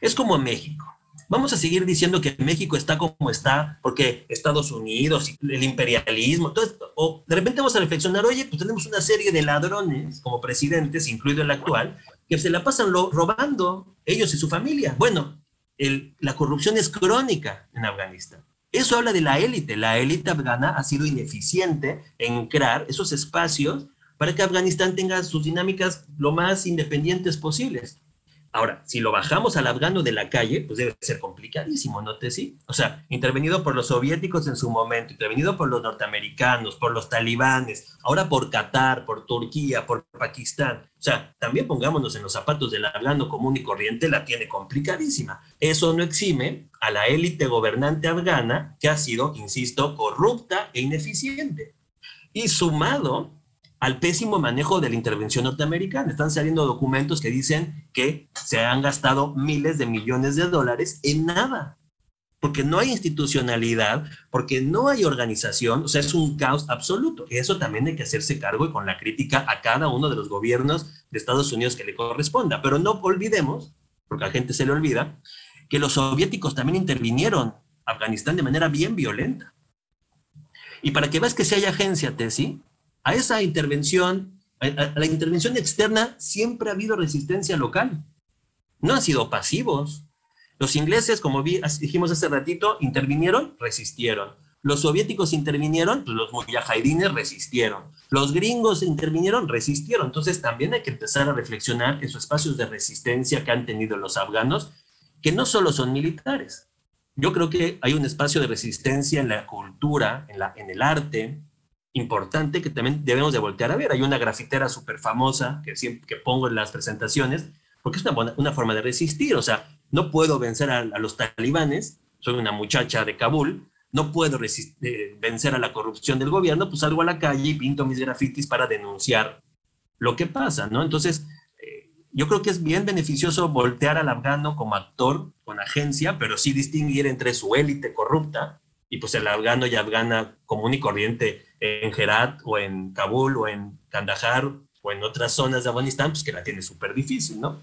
[SPEAKER 2] Es como México. Vamos a seguir diciendo que México está como está porque Estados Unidos, el imperialismo, todo esto, o de repente vamos a reflexionar, oye, pues tenemos una serie de ladrones como presidentes, incluido el actual, que se la pasan robando ellos y su familia. Bueno, la corrupción es crónica en Afganistán. Eso habla de la élite. La élite afgana ha sido ineficiente en crear esos espacios para que Afganistán tenga sus dinámicas lo más independientes posibles. Ahora, si lo bajamos al afgano de la calle, pues debe ser complicadísimo, ¿no te sí? O sea, intervenido por los soviéticos en su momento, intervenido por los norteamericanos, por los talibanes, ahora por Qatar, por Turquía, por Pakistán. O sea, también pongámonos en los zapatos del afgano común y corriente, la tiene complicadísima. Eso no exime a la élite gobernante afgana, que ha sido, insisto, corrupta e ineficiente. Y sumado al pésimo manejo de la intervención norteamericana. Están saliendo documentos que dicen que se han gastado miles de millones de dólares en nada, porque no hay institucionalidad, porque no hay organización, o sea, es un caos absoluto. Y eso también hay que hacerse cargo y con la crítica a cada uno de los gobiernos de Estados Unidos que le corresponda. Pero no olvidemos, porque a gente se le olvida, que los soviéticos también intervinieron Afganistán de manera bien violenta. Y para que veas que si hay agencia, Tesi, a esa intervención, a, la intervención externa, siempre ha habido resistencia local. No han sido pasivos. Los ingleses, como dijimos hace ratito, intervinieron, resistieron. Los soviéticos intervinieron, pues los mujahidines resistieron. Los gringos intervinieron, resistieron. Entonces también hay que empezar a reflexionar esos espacios de resistencia que han tenido los afganos, que no solo son militares. Yo creo que hay un espacio de resistencia en la cultura, en, en el arte, importante que también debemos de voltear a ver. Hay una grafitera súper famosa que siempre que pongo en las presentaciones, porque es una, una forma de resistir. O sea, no puedo vencer a, los talibanes, soy una muchacha de Kabul, no puedo eh, vencer a la corrupción del gobierno, pues salgo a la calle y pinto mis grafitis para denunciar lo que pasa, ¿no? Entonces, eh, yo creo que es bien beneficioso voltear al afgano como actor, con agencia, pero sí distinguir entre su élite corrupta y pues el afgano y afgana común y corriente en Herat o en Kabul o en Kandahar o en otras zonas de Afganistán, pues que la tiene súper difícil, ¿no?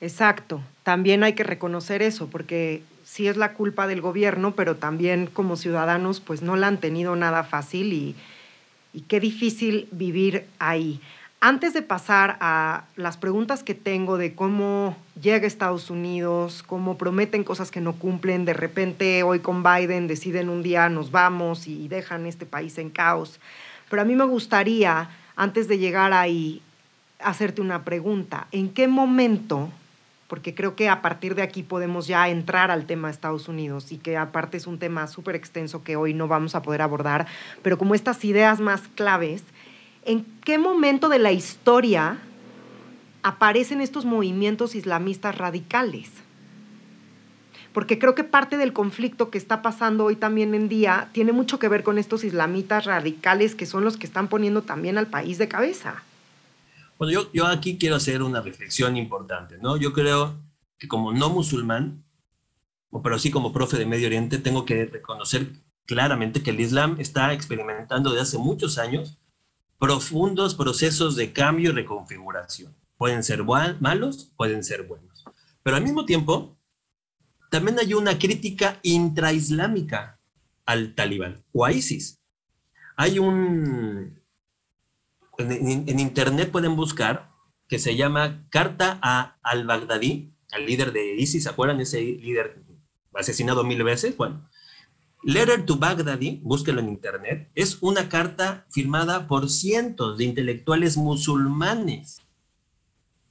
[SPEAKER 1] Exacto, también hay que reconocer eso, porque sí es la culpa del gobierno, pero también como ciudadanos pues no la han tenido nada fácil y, y qué difícil vivir ahí. Antes de pasar a las preguntas que tengo de cómo llega Estados Unidos, cómo prometen cosas que no cumplen, de repente hoy con Biden deciden un día nos vamos y dejan este país en caos. Pero a mí me gustaría, antes de llegar ahí, hacerte una pregunta. ¿En qué momento porque creo que a partir de aquí podemos ya entrar al tema de Estados Unidos y que aparte es un tema súper extenso que hoy no vamos a poder abordar, pero como estas ideas más claves, ¿en qué momento de la historia aparecen estos movimientos islamistas radicales? Porque creo que parte del conflicto que está pasando hoy también en día tiene mucho que ver con estos islamitas radicales que son los que están poniendo también al país de cabeza.
[SPEAKER 2] Bueno, yo, yo aquí quiero hacer una reflexión importante, ¿no? Yo creo que como no musulmán, pero sí como profe de Medio Oriente, tengo que reconocer claramente que el Islam está experimentando desde hace muchos años profundos procesos de cambio y reconfiguración. Pueden ser malos, pueden ser buenos. Pero al mismo tiempo, también hay una crítica intraislámica al talibán o a ISIS. Hay un, en, internet pueden buscar que se llama Carta a al-Baghdadi, al líder de ISIS, ¿se acuerdan? Ese líder asesinado mil veces. Bueno, Letter to Baghdadi, búsquelo en internet, es una carta firmada por cientos de intelectuales musulmanes,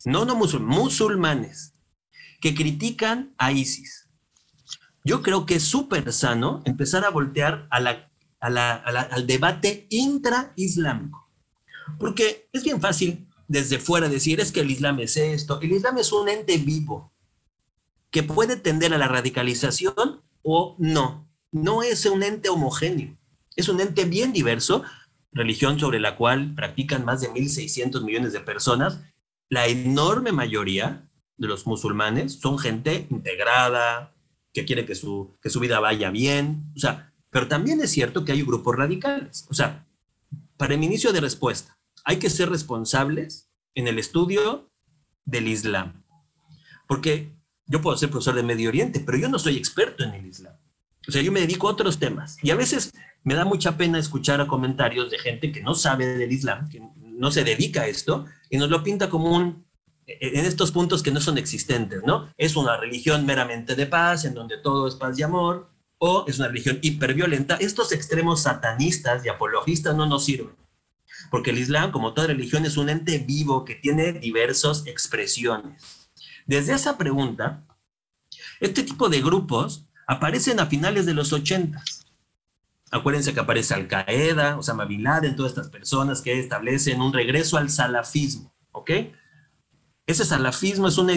[SPEAKER 2] no, no musulmanes, que critican a ISIS. Yo creo que es súper sano empezar a voltear a la, al debate intraislámico. Porque es bien fácil desde fuera decir, es que el Islam es esto. El Islam es un ente vivo que puede tender a la radicalización o no. No es un ente homogéneo. Es un ente bien diverso, religión sobre la cual practican más de 1.600 millones de personas. La enorme mayoría de los musulmanes son gente integrada, que quiere que su, que su vida vaya bien. O sea, pero también es cierto que hay grupos radicales. O sea, para el inicio de respuesta, hay que ser responsables en el estudio del Islam. Porque yo puedo ser profesor de Medio Oriente, pero yo no soy experto en el Islam. O sea, yo me dedico a otros temas. Y a veces me da mucha pena escuchar comentarios de gente que no sabe del Islam, que no se dedica a esto, y nos lo pinta como un, en estos puntos que no son existentes, ¿no? Es una religión meramente de paz, en donde todo es paz y amor, o es una religión hiperviolenta. Estos extremos satanistas y apologistas no nos sirven porque el Islam, como toda religión, es un ente vivo que tiene diversas expresiones. Desde esa pregunta, este tipo de grupos aparecen a finales de los 80. Acuérdense que aparece Al-Qaeda, Osama Bin Laden, todas estas personas que establecen un regreso al salafismo, ¿ok? Ese salafismo es una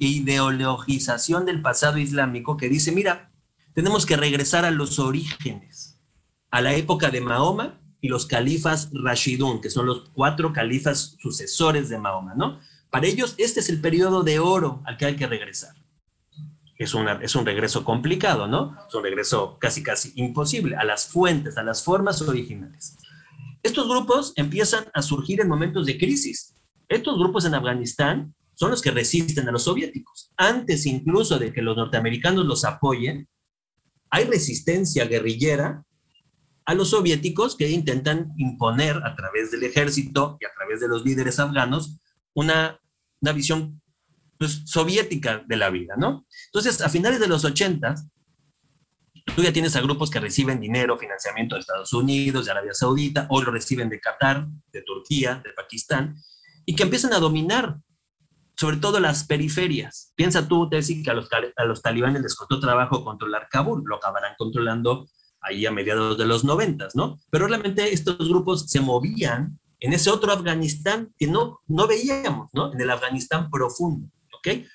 [SPEAKER 2] ideologización del pasado islámico que dice, mira, tenemos que regresar a los orígenes, a la época de Mahoma y los califas Rashidun, que son los cuatro califas sucesores de Mahoma, ¿no? Para ellos, este es el periodo de oro al que hay que regresar. Es, una, es un regreso complicado, ¿no? Es un regreso casi, casi imposible a las fuentes, a las formas originales. Estos grupos empiezan a surgir en momentos de crisis. Estos grupos en Afganistán son los que resisten a los soviéticos. Antes incluso de que los norteamericanos los apoyen, hay resistencia guerrillera a los soviéticos que intentan imponer a través del ejército y a través de los líderes afganos una, una visión pues, soviética de la vida, ¿no? Entonces, a finales de los 80, tú ya tienes a grupos que reciben dinero, financiamiento de Estados Unidos, de Arabia Saudita, o lo reciben de Qatar, de Turquía, de Pakistán, y que empiezan a dominar sobre todo las periferias. Piensa tú, Tessie, que a los, a los talibanes les costó trabajo controlar Kabul, lo acabarán controlando ahí a mediados de los noventas, ¿no? Pero realmente estos grupos se movían en ese otro Afganistán que no, no veíamos, ¿no? En el Afganistán profundo, ¿ok?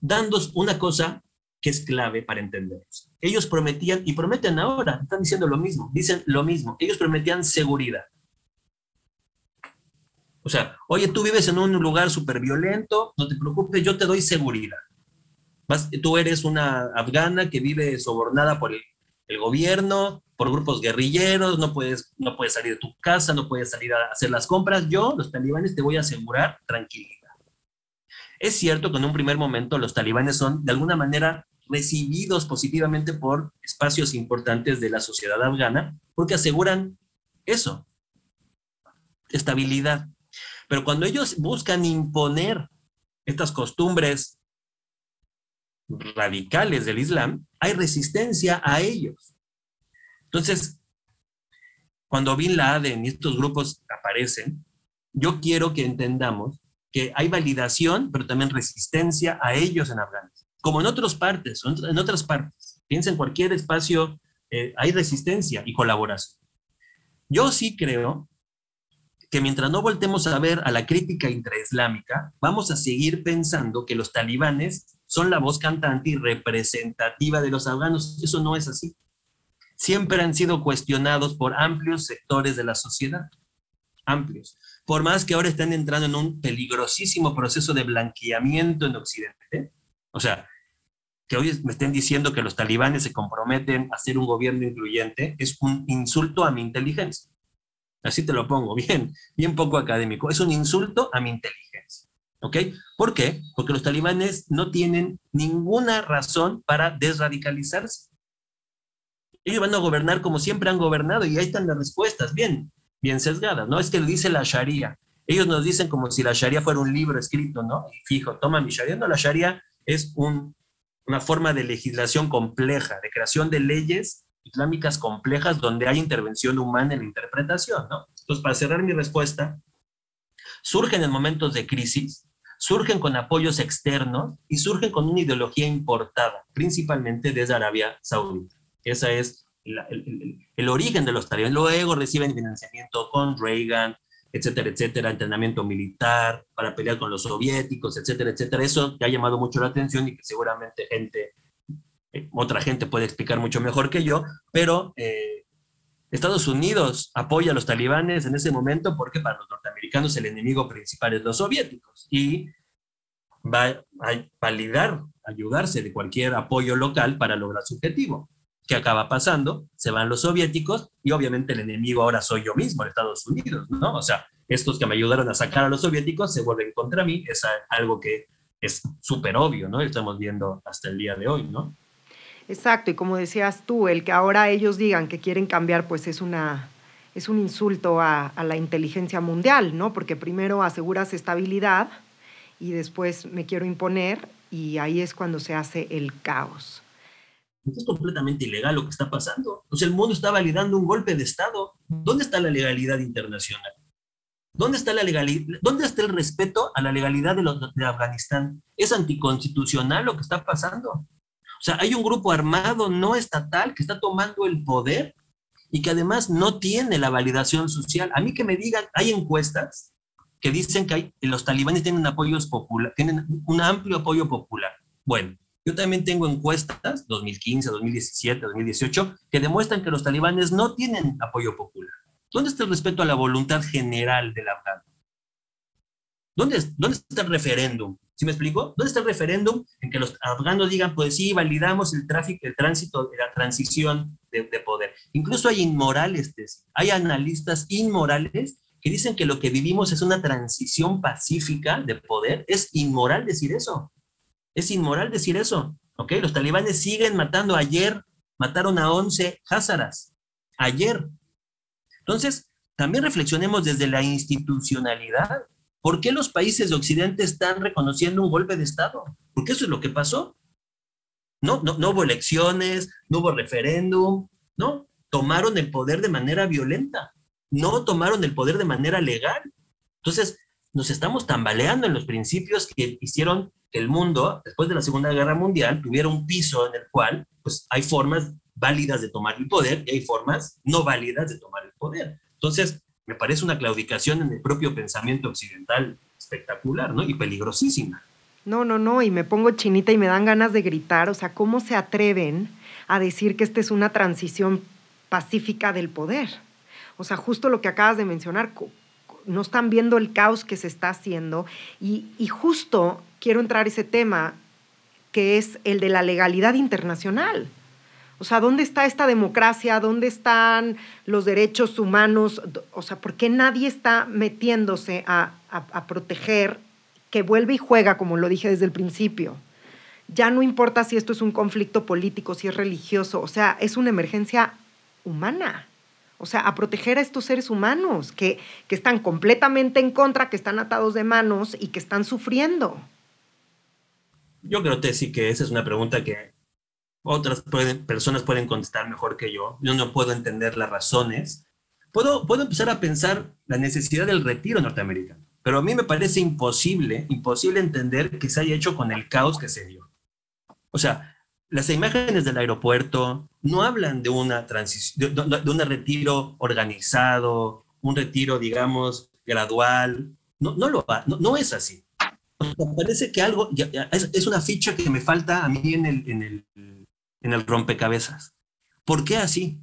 [SPEAKER 2] Dando una cosa que es clave para entenderlos. Ellos prometían, y prometen ahora, están diciendo lo mismo, dicen lo mismo, ellos prometían seguridad. O sea, oye, tú vives en un lugar súper violento, no te preocupes, yo te doy seguridad. tú eres una afgana que vive sobornada por el el gobierno, por grupos guerrilleros, no puedes, no puedes salir de tu casa, no puedes salir a hacer las compras. Yo, los talibanes, te voy a asegurar tranquilidad. Es cierto que en un primer momento los talibanes son de alguna manera recibidos positivamente por espacios importantes de la sociedad afgana porque aseguran eso, estabilidad. Pero cuando ellos buscan imponer estas costumbres radicales del Islam, hay resistencia a ellos. Entonces, cuando Bin Laden y estos grupos aparecen, yo quiero que entendamos que hay validación, pero también resistencia a ellos en Afganistán. Como en otras partes, en otras partes. Piensa en cualquier espacio, eh, hay resistencia y colaboración. Yo sí creo que mientras no voltemos a ver a la crítica intraislámica, vamos a seguir pensando que los talibanes son la voz cantante y representativa de los afganos. Eso no es así. Siempre han sido cuestionados por amplios sectores de la sociedad. Amplios. Por más que ahora estén entrando en un peligrosísimo proceso de blanqueamiento en Occidente. O sea, que hoy me estén diciendo que los talibanes se comprometen a hacer un gobierno incluyente es un insulto a mi inteligencia. Así te lo pongo, bien, bien poco académico. Es un insulto a mi inteligencia. ¿Ok? ¿Por qué? Porque los talibanes no tienen ninguna razón para desradicalizarse. Ellos van a gobernar como siempre han gobernado y ahí están las respuestas, bien, bien sesgadas, ¿no? Es que dice la Sharia. Ellos nos dicen como si la Sharia fuera un libro escrito, ¿no? Y fijo, toma mi Sharia. No, la Sharia es un una forma de legislación compleja, de creación de leyes islámicas complejas donde hay intervención humana en la interpretación, ¿no? Entonces, para cerrar mi respuesta, surgen en momentos de crisis, surgen con apoyos externos y surgen con una ideología importada, principalmente desde Arabia Saudita. Ese es el, origen de los talibanes. Luego reciben financiamiento con Reagan, etcétera, etcétera, entrenamiento militar para pelear con los soviéticos, etcétera, etcétera. Eso te ha llamado mucho la atención y que seguramente gente, eh, otra gente puede explicar mucho mejor que yo, pero eh, Estados Unidos apoya a los talibanes en ese momento porque para los norteamericanos el enemigo principal es los soviéticos y va a validar, ayudarse de cualquier apoyo local para lograr su objetivo. ¿Qué acaba pasando? Se van los soviéticos y obviamente el enemigo ahora soy yo mismo, Estados Unidos, ¿no? O sea, estos que me ayudaron a sacar a los soviéticos se vuelven contra mí, es algo que es súper obvio, ¿no? Estamos viendo hasta el día de hoy, ¿no?
[SPEAKER 1] Exacto, y como decías tú, el que ahora ellos digan que quieren cambiar, pues es una es un insulto a, a la inteligencia mundial, ¿no? Porque primero aseguras estabilidad y después me quiero imponer y ahí es cuando se hace el caos
[SPEAKER 2] es completamente ilegal lo que está pasando. O sea, el mundo está validando un golpe de Estado. ¿Dónde está la legalidad internacional? ¿Dónde está la legalidad? ¿Dónde está el respeto a la legalidad de, los, de Afganistán? ¿Es anticonstitucional lo que está pasando? O sea, hay un grupo armado no estatal que está tomando el poder y que además no tiene la validación social. A mí que me digan, hay encuestas que dicen que los talibanes tienen apoyos popular, tienen un amplio apoyo popular. Bueno, yo también tengo encuestas, 2015, 2017, 2018, que demuestran que los talibanes no tienen apoyo popular. ¿Dónde está el respeto a la voluntad general del afgano? ¿Dónde, ¿Dónde está el referéndum? ¿Sí me explico? ¿Dónde está el referéndum en que los afganos digan, pues sí, validamos el tráfico, el tránsito, la transición de, de poder? Incluso hay inmorales, hay analistas inmorales que dicen que lo que vivimos es una transición pacífica de poder. Es inmoral decir eso. Es inmoral decir eso, ¿ok? Los talibanes siguen matando. Ayer mataron a 11 házaras. Ayer. Entonces, también reflexionemos desde la institucionalidad. ¿Por qué los países de Occidente están reconociendo un golpe de Estado? Porque eso es lo que pasó. No, no, no hubo elecciones, no hubo referéndum, no. Tomaron el poder de manera violenta, no tomaron el poder de manera legal. Entonces, nos estamos tambaleando en los principios que hicieron el mundo, después de la Segunda Guerra Mundial, tuviera un piso en el cual pues, hay formas válidas de tomar el poder y hay formas no válidas de tomar el poder. Entonces, me parece una claudicación en el propio pensamiento occidental espectacular, ¿no? Y peligrosísima.
[SPEAKER 1] No, no, no, y me pongo chinita y me dan ganas de gritar, o sea, ¿cómo se atreven a decir que esta es una transición pacífica del poder? O sea, justo lo que acabas de mencionar, no están viendo el caos que se está haciendo y, y justo quiero entrar a ese tema que es el de la legalidad internacional. O sea, ¿dónde está esta democracia? ¿Dónde están los derechos humanos? O sea, ¿por qué nadie está metiéndose a, a, proteger que vuelve y juega, como lo dije desde el principio? Ya no importa si esto es un conflicto político, si es religioso, o sea, es una emergencia humana. O sea, a proteger a estos seres humanos que, que están completamente en contra, que están atados de manos y que están sufriendo.
[SPEAKER 2] Yo creo, Tessy, que esa es una pregunta que otras personas pueden contestar mejor que yo. Yo no puedo entender las razones. Puedo, puedo empezar a pensar la necesidad del retiro norteamericano. pero a mí me parece imposible, imposible entender que se haya hecho con el caos que se dio. O sea, las imágenes del aeropuerto no hablan de una transición, de, un retiro organizado, un retiro, digamos, gradual. No, no lo no, no es así. Parece que algo es, una ficha que me falta a mí en el, en el, en el rompecabezas. ¿Por qué así?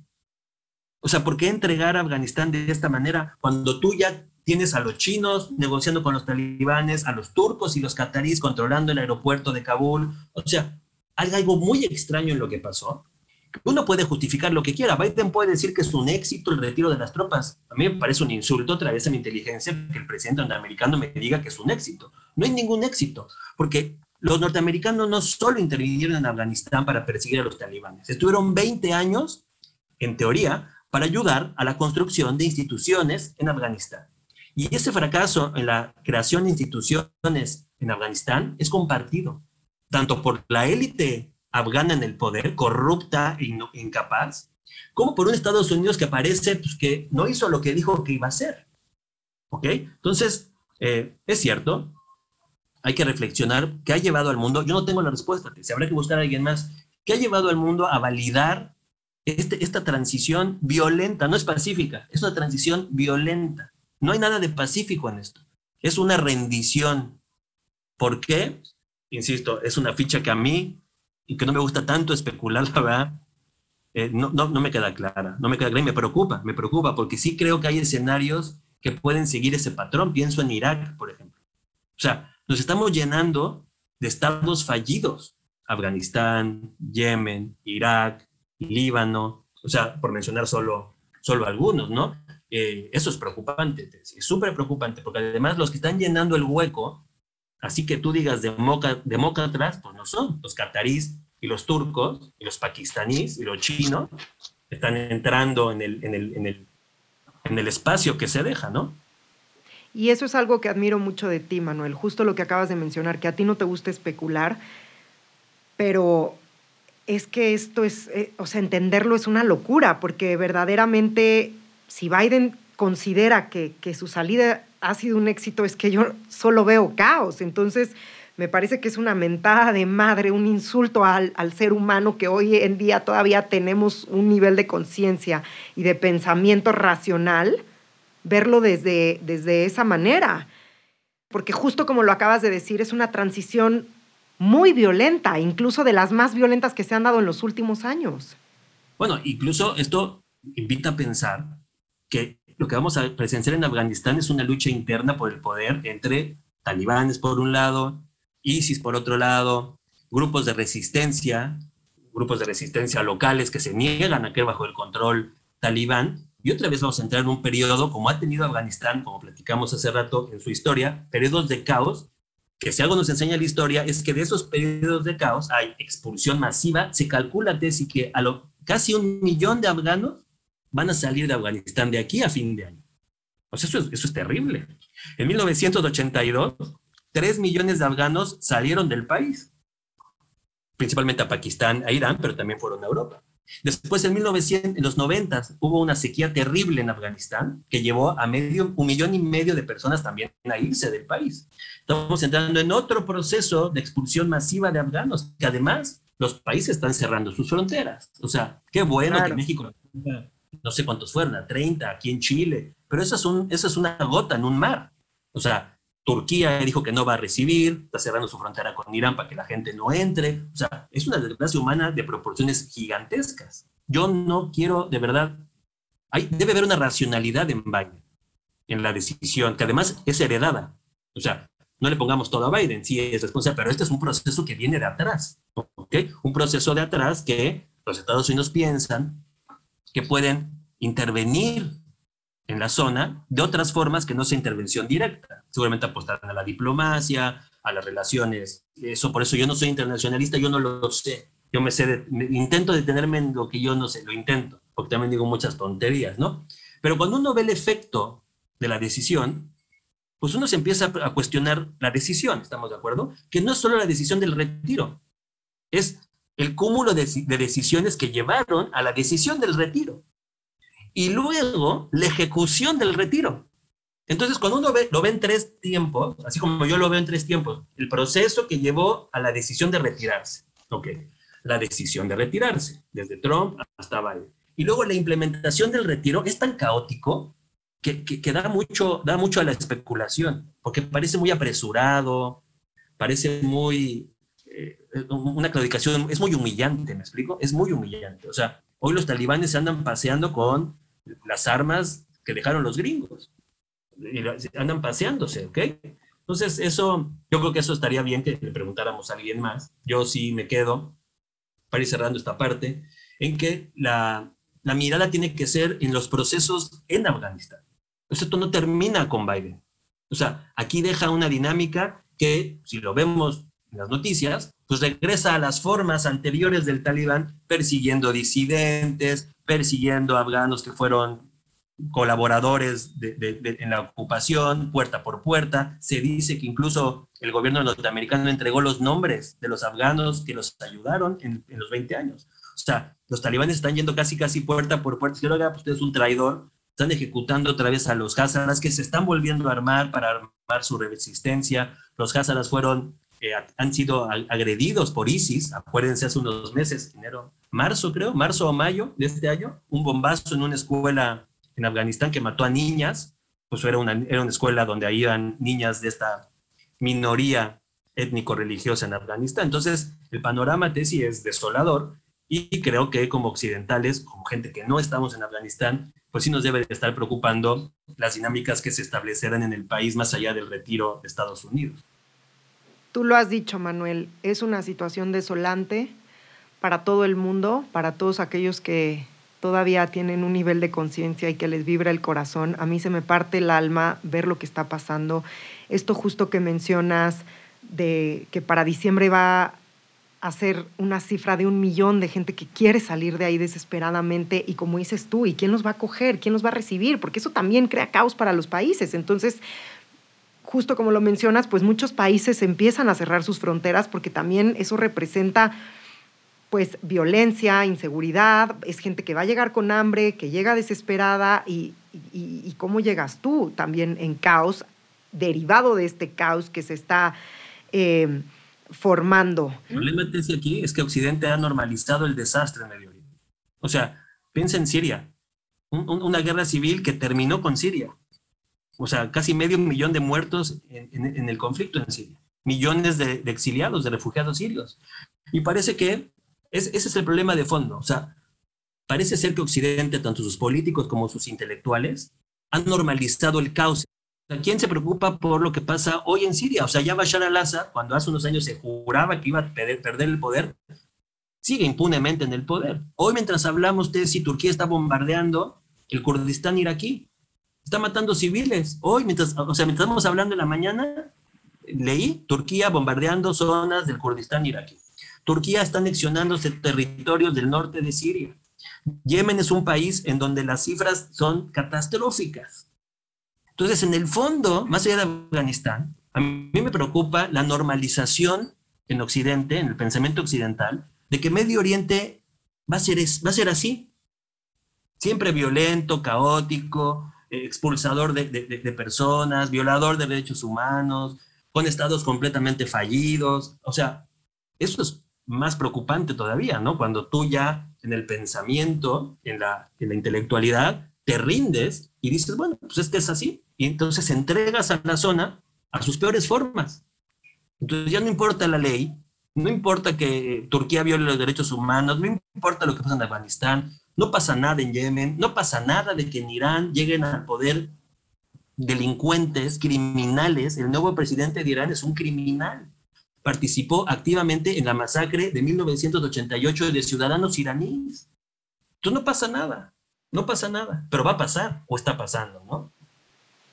[SPEAKER 2] O sea, ¿por qué entregar a Afganistán de esta manera cuando tú ya tienes a los chinos negociando con los talibanes, a los turcos y los cataríes controlando el aeropuerto de Kabul? O sea, hay algo muy extraño en lo que pasó. Uno puede justificar lo que quiera. Biden puede decir que es un éxito el retiro de las tropas. A mí me parece un insulto otra vez a mi inteligencia que el presidente norteamericano me diga que es un éxito. No hay ningún éxito, porque los norteamericanos no solo intervinieron en Afganistán para perseguir a los talibanes, estuvieron 20 años, en teoría, para ayudar a la construcción de instituciones en Afganistán. Y ese fracaso en la creación de instituciones en Afganistán es compartido tanto por la élite afgana en el poder, corrupta e incapaz, como por un Estados Unidos que parece pues, que no hizo lo que dijo que iba a hacer. ¿Ok? Entonces, eh, es cierto, hay que reflexionar qué ha llevado al mundo. Yo no tengo la respuesta, se habrá que buscar a alguien más. ¿Qué ha llevado al mundo a validar este, esta transición violenta? No es pacífica, es una transición violenta. No hay nada de pacífico en esto. Es una rendición. ¿Por qué? insisto, es una ficha que a mí, y que no me gusta tanto especular, la verdad, eh, no, no, me queda clara, no me queda clara y me preocupa, me preocupa, porque sí creo que hay escenarios que pueden seguir ese patrón. Pienso en Irak, por ejemplo. O sea, nos estamos llenando de estados fallidos. Afganistán, Yemen, Irak, Líbano, o sea, por mencionar solo, solo algunos, ¿no? Eh, eso es preocupante, es súper preocupante, porque además los que están llenando el hueco Así que tú digas demócratas, pues no son. Los catarís y los turcos y los pakistaníes y los chinos están entrando en el, en el, en el, en el espacio que se deja, ¿no?
[SPEAKER 1] Y eso es algo que admiro mucho de ti, Manuel, justo lo que acabas de mencionar, que a ti no te gusta especular, pero es que esto es, eh, o sea, entenderlo es una locura, porque verdaderamente si Biden considera que, que su salida ha sido un éxito es que yo solo veo caos. Entonces, me parece que es una mentada de madre, un insulto al, ser humano que hoy en día todavía tenemos un nivel de conciencia y de pensamiento racional, verlo desde, desde esa manera. Porque justo como lo acabas de decir, es una transición muy violenta, incluso de las más violentas que se han dado en los últimos años.
[SPEAKER 2] Bueno, incluso esto invita a pensar que lo que vamos a presenciar en Afganistán es una lucha interna por el poder entre talibanes por un lado, ISIS por otro lado, grupos de resistencia, grupos de resistencia locales que se niegan a quedar bajo el control talibán. Y otra vez vamos a entrar en un periodo, como ha tenido Afganistán, como platicamos hace rato en su historia, periodos de caos, que si algo nos enseña la historia es que de esos periodos de caos hay expulsión masiva. Se calcula, Tessy, que a lo, casi un millón de afganos van a salir de Afganistán de aquí a fin de año. Eso es, eso es terrible. En 1982, 3 millones de afganos salieron del país, principalmente a Pakistán, a Irán, pero también fueron a Europa. Después, en, 1900, en los 90, hubo una sequía terrible en Afganistán que llevó a medio, un millón y medio de personas también a irse del país. Estamos entrando en otro proceso de expulsión masiva de afganos, que además los países están cerrando sus fronteras. O sea, qué bueno que México no sé cuántos fueron, a 30, aquí en Chile, pero eso es, un, eso es una gota en un mar. O sea, Turquía dijo que no va a recibir, está cerrando su frontera con Irán para que la gente no entre. O sea, es una desgracia humana de proporciones gigantescas. Yo no quiero, de verdad, hay, debe haber una racionalidad en Biden, en la decisión, que además es heredada. O sea, no le pongamos todo a Biden, sí es responsable, pero este es un proceso que viene de atrás, ¿ok? Un proceso de atrás que los Estados Unidos piensan que pueden intervenir en la zona de otras formas que no sea intervención directa. Seguramente apostarán a la diplomacia, a las relaciones. Eso, por eso yo no soy internacionalista, yo no lo sé. Yo me sé, intento detenerme en lo que yo no sé, lo intento, porque también digo muchas tonterías, ¿no? Pero cuando uno ve el efecto de la decisión, pues uno se empieza a cuestionar la decisión, ¿estamos de acuerdo? Que no es solo la decisión del retiro, es el cúmulo de, decisiones que llevaron a la decisión del retiro. Y luego la ejecución del retiro. Entonces, cuando uno ve, lo ve en tres tiempos, así como yo lo veo en tres tiempos, el proceso que llevó a la decisión de retirarse, ok, la decisión de retirarse, desde Trump hasta Biden. Y luego la implementación del retiro es tan caótico que, que, da, mucho, da mucho a la especulación, porque parece muy apresurado, parece muy, eh, una claudicación, es muy humillante, ¿me explico? Es muy humillante. O sea, hoy los talibanes se andan paseando con las armas que dejaron los gringos. Y andan paseándose, ¿ok? Entonces, eso, yo creo que eso estaría bien que le preguntáramos a alguien más. Yo sí me quedo, para ir cerrando esta parte, en que la, la mirada tiene que ser en los procesos en Afganistán. Esto no termina con Biden. O sea, aquí deja una dinámica que, si lo vemos en las noticias, pues regresa a las formas anteriores del talibán, persiguiendo disidentes, persiguiendo afganos que fueron colaboradores en la ocupación, puerta por puerta. Se dice que incluso el gobierno norteamericano entregó los nombres de los afganos que los ayudaron en, los 20 años. O sea, los talibanes están yendo casi, casi puerta por puerta. Si no, pues usted es un traidor. Están ejecutando otra vez a los hazaras que se están volviendo a armar para armar su resistencia. Los hazaras fueron, eh, han sido agredidos por ISIS. Acuérdense, hace unos meses, enero, marzo creo, marzo o mayo de este año, un bombazo en una escuela en Afganistán que mató a niñas, pues era una, era una escuela donde iban niñas de esta minoría étnico-religiosa en Afganistán. Entonces, el panorama, Tesi, es desolador y creo que como occidentales, como gente que no estamos en Afganistán, pues sí nos debe de estar preocupando las dinámicas que se establecerán en el país más allá del retiro de Estados Unidos.
[SPEAKER 1] Tú lo has dicho, Manuel, es una situación desolante para todo el mundo, para todos aquellos que todavía tienen un nivel de conciencia y que les vibra el corazón. A mí se me parte el alma ver lo que está pasando. Esto justo que mencionas de que para diciembre va a ser una cifra de un millón de gente que quiere salir de ahí desesperadamente y como dices tú, ¿y quién los va a coger? ¿Quién los va a recibir? Porque eso también crea caos para los países. Entonces, justo como lo mencionas, pues muchos países empiezan a cerrar sus fronteras porque también eso representa pues violencia, inseguridad, es gente que va a llegar con hambre, que llega desesperada y, cómo llegas tú también en caos, derivado de este caos que se está eh, formando.
[SPEAKER 2] El problema aquí es que Occidente ha normalizado el desastre en Medio Oriente. O sea, piensa en Siria, una guerra civil que terminó con Siria. O sea, casi medio millón de muertos en, el conflicto en Siria, millones de exiliados, de refugiados sirios. Y parece que ese es el problema de fondo. O sea, parece ser que Occidente, tanto sus políticos como sus intelectuales, han normalizado el caos. ¿Quién se preocupa por lo que pasa hoy en Siria? O sea, ya Bashar al-Assad, cuando hace unos años se juraba que iba a perder, el poder, sigue impunemente en el poder. Hoy, mientras hablamos de si Turquía está bombardeando el Kurdistán iraquí, está matando civiles. Hoy, mientras, o sea, mientras estamos hablando en la mañana, leí Turquía bombardeando zonas del Kurdistán iraquí. Turquía está anexionándose territorios del norte de Siria. Yemen es un país en donde las cifras son catastróficas. Entonces, en el fondo, más allá de Afganistán, a mí me preocupa la normalización en Occidente, en el pensamiento occidental, de que Medio Oriente va a ser, así. Siempre violento, caótico, eh, expulsador de, de personas, violador de derechos humanos, con estados completamente fallidos. O sea, eso es más preocupante todavía, ¿no? Cuando tú ya en el pensamiento, en la, en la intelectualidad, te rindes y dices, bueno, pues es que es así. Y entonces entregas a la zona a sus peores formas. Entonces ya no importa la ley, no importa que Turquía viole los derechos humanos, no importa lo que pasa en Afganistán, no pasa nada en Yemen, no pasa nada de que en Irán lleguen al poder delincuentes, criminales. El nuevo presidente de Irán es un criminal participó activamente en la masacre de 1988 de ciudadanos iraníes. Entonces no pasa nada, no pasa nada, pero va a pasar o está pasando, ¿no?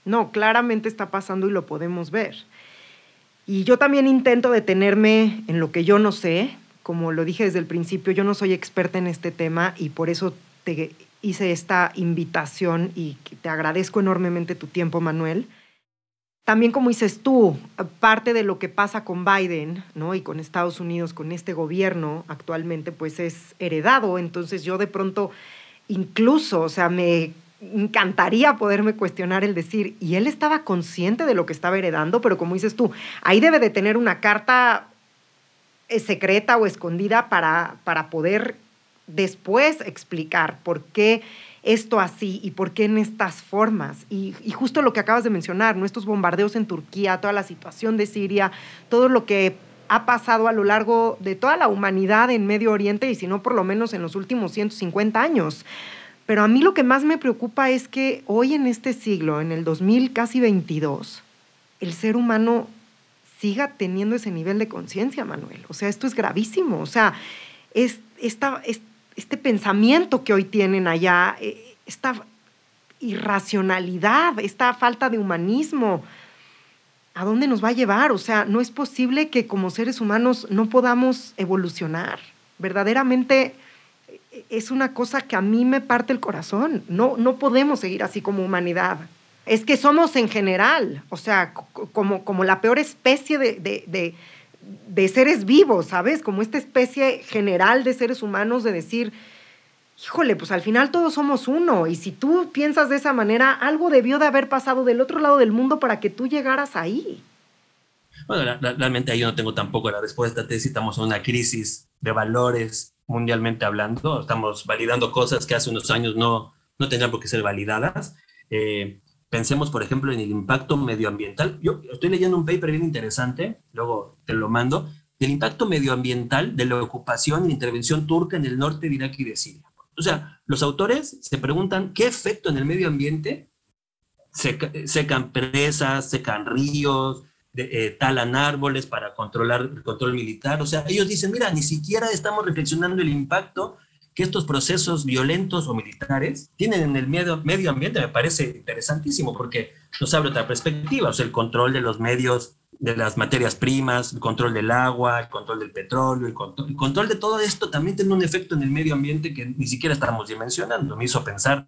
[SPEAKER 1] No, claramente está pasando y lo podemos ver. Y yo también intento detenerme en lo que yo no sé. Como lo dije desde el principio, yo no soy experta en este tema y por eso te hice esta invitación y te agradezco enormemente tu tiempo, Manuel también como dices tú, parte de lo que pasa con Biden, ¿no? Y con Estados Unidos, con este gobierno actualmente, pues es heredado. Entonces yo de pronto, incluso, o sea, me, encantaría poderme cuestionar el decir, y él estaba consciente de lo que estaba heredando, pero como dices tú, ahí debe de tener una carta eh, secreta o escondida para, para poder después explicar por qué esto así y por qué en estas formas. Y, justo lo que acabas de mencionar, nuestros bombardeos en Turquía, toda la situación de Siria, todo lo que ha pasado a lo largo de toda la humanidad en Medio Oriente y si no por lo menos en los últimos 150 años. Pero a mí lo que más me preocupa es que hoy en este siglo, en el 2000 casi 22, el ser humano siga teniendo ese nivel de conciencia, Manuel. O sea, esto es gravísimo. O sea, es, esta, este pensamiento que hoy tienen allá, eh, esta irracionalidad, esta falta de humanismo, ¿a dónde nos va a llevar? O sea, no es posible que como seres humanos no podamos evolucionar. Verdaderamente es una cosa que a mí me parte el corazón. No, no podemos seguir así como humanidad. Es que somos en general, o sea, como, como la peor especie de, de, seres vivos, ¿sabes? Como esta especie general de seres humanos de decir, híjole, pues al final todos somos uno. Y si tú piensas de esa manera, algo debió de haber pasado del otro lado del mundo para que tú llegaras ahí.
[SPEAKER 2] Bueno, realmente ahí yo no tengo tampoco la respuesta. Necesitamos una crisis de valores mundialmente hablando. Estamos validando cosas que hace unos años no, no tenían por qué ser validadas. Eh, pensemos, por ejemplo, en el impacto medioambiental. Yo estoy leyendo un paper bien interesante, luego te lo mando, del impacto medioambiental de la ocupación e intervención turca en el norte de Irak y de Siria. O sea, los autores se preguntan qué efecto en el medio ambiente secan presas, secan ríos, eh, talan árboles para controlar el control militar. O sea, ellos dicen, mira, ni siquiera estamos reflexionando el impacto que estos procesos violentos o militares tienen en el medio, medio ambiente. Me parece interesantísimo porque nos abre otra perspectiva, o el control de los medios, de las materias primas, el control del agua, el control del petróleo, el control, el control de todo esto también tiene un efecto en el medio ambiente que ni siquiera estamos dimensionando. Me hizo pensar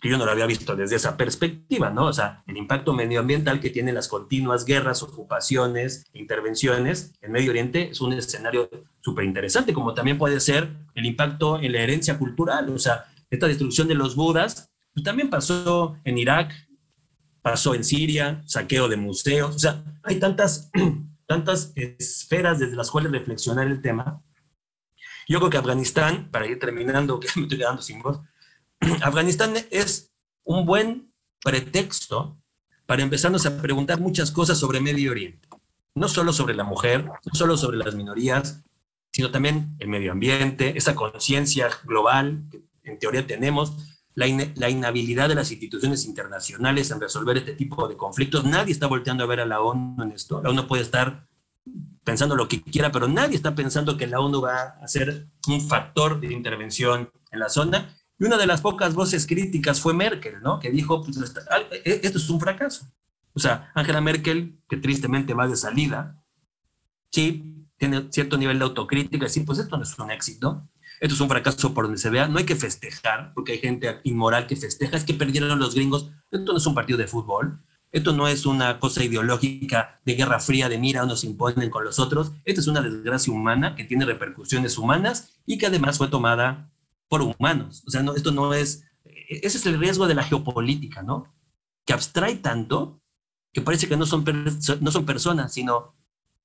[SPEAKER 2] que yo no lo había visto desde esa perspectiva, ¿no? O sea, el impacto medioambiental que tienen las continuas guerras, ocupaciones, intervenciones en Medio Oriente es un escenario súper interesante, como también puede ser el impacto en la herencia cultural, o sea, esta destrucción de los budas, pues también pasó en Irak, pasó en Siria, saqueo de museos, o sea, hay tantas, tantas esferas desde las cuales reflexionar el tema. Yo creo que Afganistán, para ir terminando, que me estoy quedando sin voz, Afganistán es un buen pretexto para empezarnos a preguntar muchas cosas sobre Medio Oriente. No solo sobre la mujer, no solo sobre las minorías, sino también el medio ambiente, esa conciencia global que en teoría tenemos, la, la, inhabilidad de las instituciones internacionales en resolver este tipo de conflictos. Nadie está volteando a ver a la ONU en esto. La ONU puede estar pensando lo que quiera, pero nadie está pensando que la ONU va a ser un factor de intervención en la zona y una de las pocas voces críticas fue Merkel, ¿no? Que dijo, pues e, esto es un fracaso. O sea, Angela Merkel, que tristemente va de salida, sí, tiene cierto nivel de autocrítica, sí, pues esto no es un éxito, esto es un fracaso por donde se vea, no hay que festejar, porque hay gente inmoral que festeja, es que perdieron los gringos, esto no es un partido de fútbol, esto no es una cosa ideológica de guerra fría, de mira, unos imponen con los otros, esto es una desgracia humana que tiene repercusiones humanas y que además fue tomada por humanos. O sea, no, esto no es, ese es el riesgo de la geopolítica, ¿no? Que abstrae tanto que parece que no son, no son personas, sino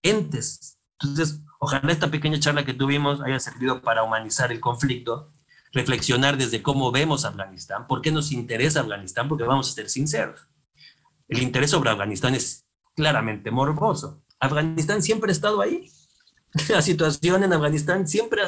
[SPEAKER 2] entes. Entonces, ojalá esta pequeña charla que tuvimos haya servido para humanizar el conflicto, reflexionar desde cómo vemos Afganistán, por qué nos interesa Afganistán, porque vamos a ser sinceros. El interés sobre Afganistán es claramente morboso. Afganistán siempre ha estado ahí. la situación en Afganistán siempre,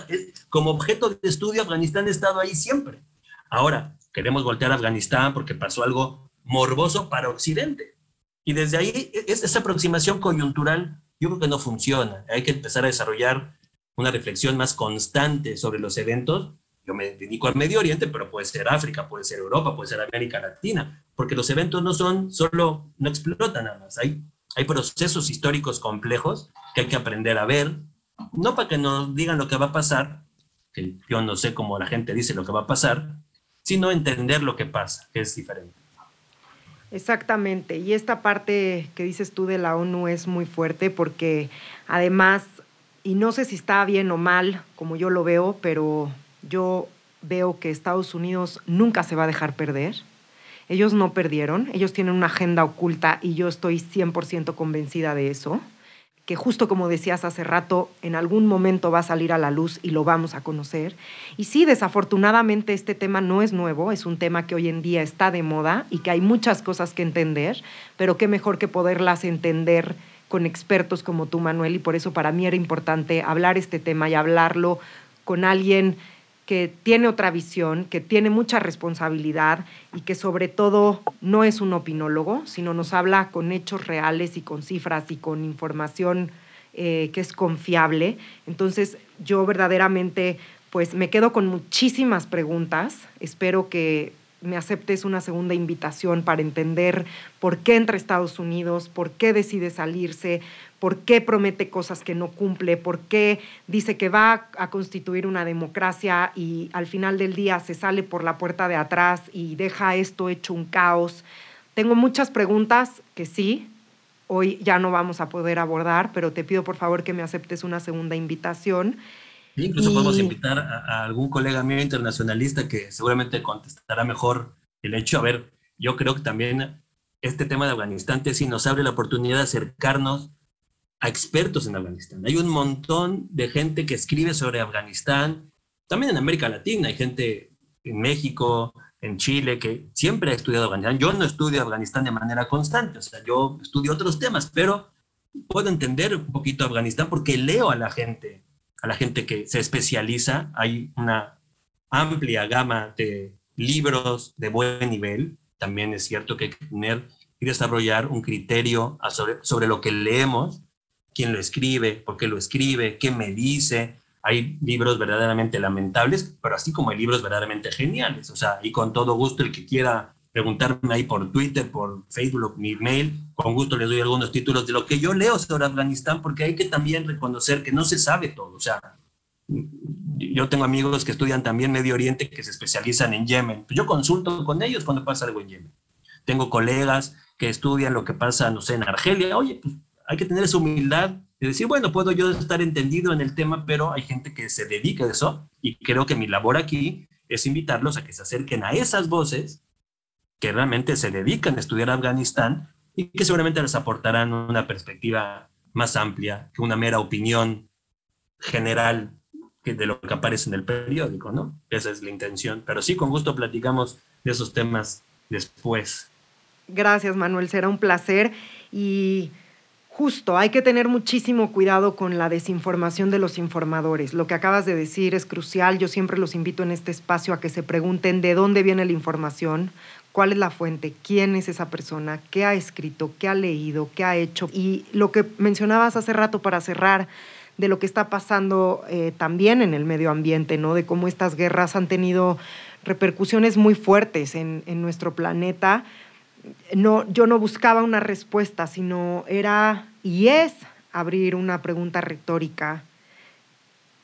[SPEAKER 2] como objeto de estudio, Afganistán ha estado ahí siempre. Ahora, queremos voltear a Afganistán porque pasó algo morboso para Occidente. Y desde ahí, e, esa aproximación coyuntural, yo creo que no funciona. Hay que empezar a desarrollar una reflexión más constante sobre los eventos. Yo me dedico al Medio Oriente, pero puede ser África, puede ser Europa, puede ser América Latina, porque los eventos no son solo, no explotan nada más. Hay, hay procesos históricos complejos que hay que aprender a ver, no para que nos digan lo que va a pasar, que yo no sé cómo la gente dice lo que va a pasar, sino entender lo que pasa, que es diferente.
[SPEAKER 1] Exactamente, y esta parte que dices tú de la ONU es muy fuerte porque además, y no sé si está bien o mal, como yo lo veo, pero yo veo que Estados Unidos nunca se va a dejar perder. Ellos no perdieron, ellos tienen una agenda oculta y yo estoy 100% convencida de eso que justo como decías hace rato, en algún momento va a salir a la luz y lo vamos a conocer. Y sí, desafortunadamente este tema no es nuevo, es un tema que hoy en día está de moda y que hay muchas cosas que entender, pero qué mejor que poderlas entender con expertos como tú, Manuel, y por eso para mí era importante hablar este tema y hablarlo con alguien que tiene otra visión, que tiene mucha responsabilidad y que sobre todo no es un opinólogo, sino nos habla con hechos reales y con cifras y con información eh, que es confiable. Entonces yo verdaderamente pues me quedo con muchísimas preguntas. Espero que me aceptes una segunda invitación para entender por qué entra a Estados Unidos, por qué decide salirse, por qué promete cosas que no cumple, por qué dice que va a constituir una democracia y al final del día se sale por la puerta de atrás y deja esto hecho un caos. Tengo muchas preguntas que sí, hoy ya no vamos a poder abordar, pero te pido por favor que me aceptes una segunda invitación.
[SPEAKER 2] incluso podemos invitar a, algún colega mío internacionalista que seguramente contestará mejor el hecho. A ver, yo creo que también este tema de Afganistán sí nos abre la oportunidad de acercarnos a expertos en Afganistán. Hay un montón de gente que escribe sobre Afganistán, también en América Latina, hay gente en México, en Chile, que siempre ha estudiado Afganistán. Yo no estudio Afganistán de manera constante, o sea, yo estudio otros temas, pero puedo entender un poquito Afganistán porque leo a la gente, a la gente que se especializa. Hay una amplia gama de libros de buen nivel. También es cierto que hay que tener y desarrollar un criterio sobre, sobre lo que leemos quién lo escribe, por qué lo escribe, qué me dice. Hay libros verdaderamente lamentables, pero así como hay libros verdaderamente geniales. O sea, y con todo gusto el que quiera preguntarme ahí por Twitter, por Facebook, mi mail, con gusto les doy algunos títulos de lo que yo leo sobre Afganistán, porque hay que también reconocer que no se sabe todo. O sea, yo tengo amigos que estudian también Medio Oriente que se especializan en Yemen. Yo consulto con ellos cuando pasa algo en Yemen. Tengo colegas que estudian lo que pasa, no sé, en Argelia. Oye, pues hay que tener esa humildad de decir, bueno, puedo yo estar entendido en el tema, pero hay gente que se dedica a eso y creo que mi labor aquí es invitarlos a que se acerquen a esas voces que realmente se dedican a estudiar Afganistán y que seguramente les aportarán una perspectiva más amplia que una mera opinión general de lo que aparece en el periódico, ¿no? Esa es la intención. Pero sí, con gusto platicamos de esos temas después.
[SPEAKER 1] Gracias, Manuel. Será un placer. Y Justo, hay que tener muchísimo cuidado con la desinformación de los informadores. Lo que acabas de decir es crucial. Yo siempre los invito en este espacio a que se pregunten de dónde viene la información, cuál es la fuente, quién es esa persona, qué ha escrito, qué ha leído, qué ha hecho. Y lo que mencionabas hace rato para cerrar de lo que está pasando eh, también en el medio ambiente, ¿no? De cómo estas guerras han tenido repercusiones muy fuertes en, en nuestro planeta no, yo no buscaba una respuesta, sino era y es abrir una pregunta retórica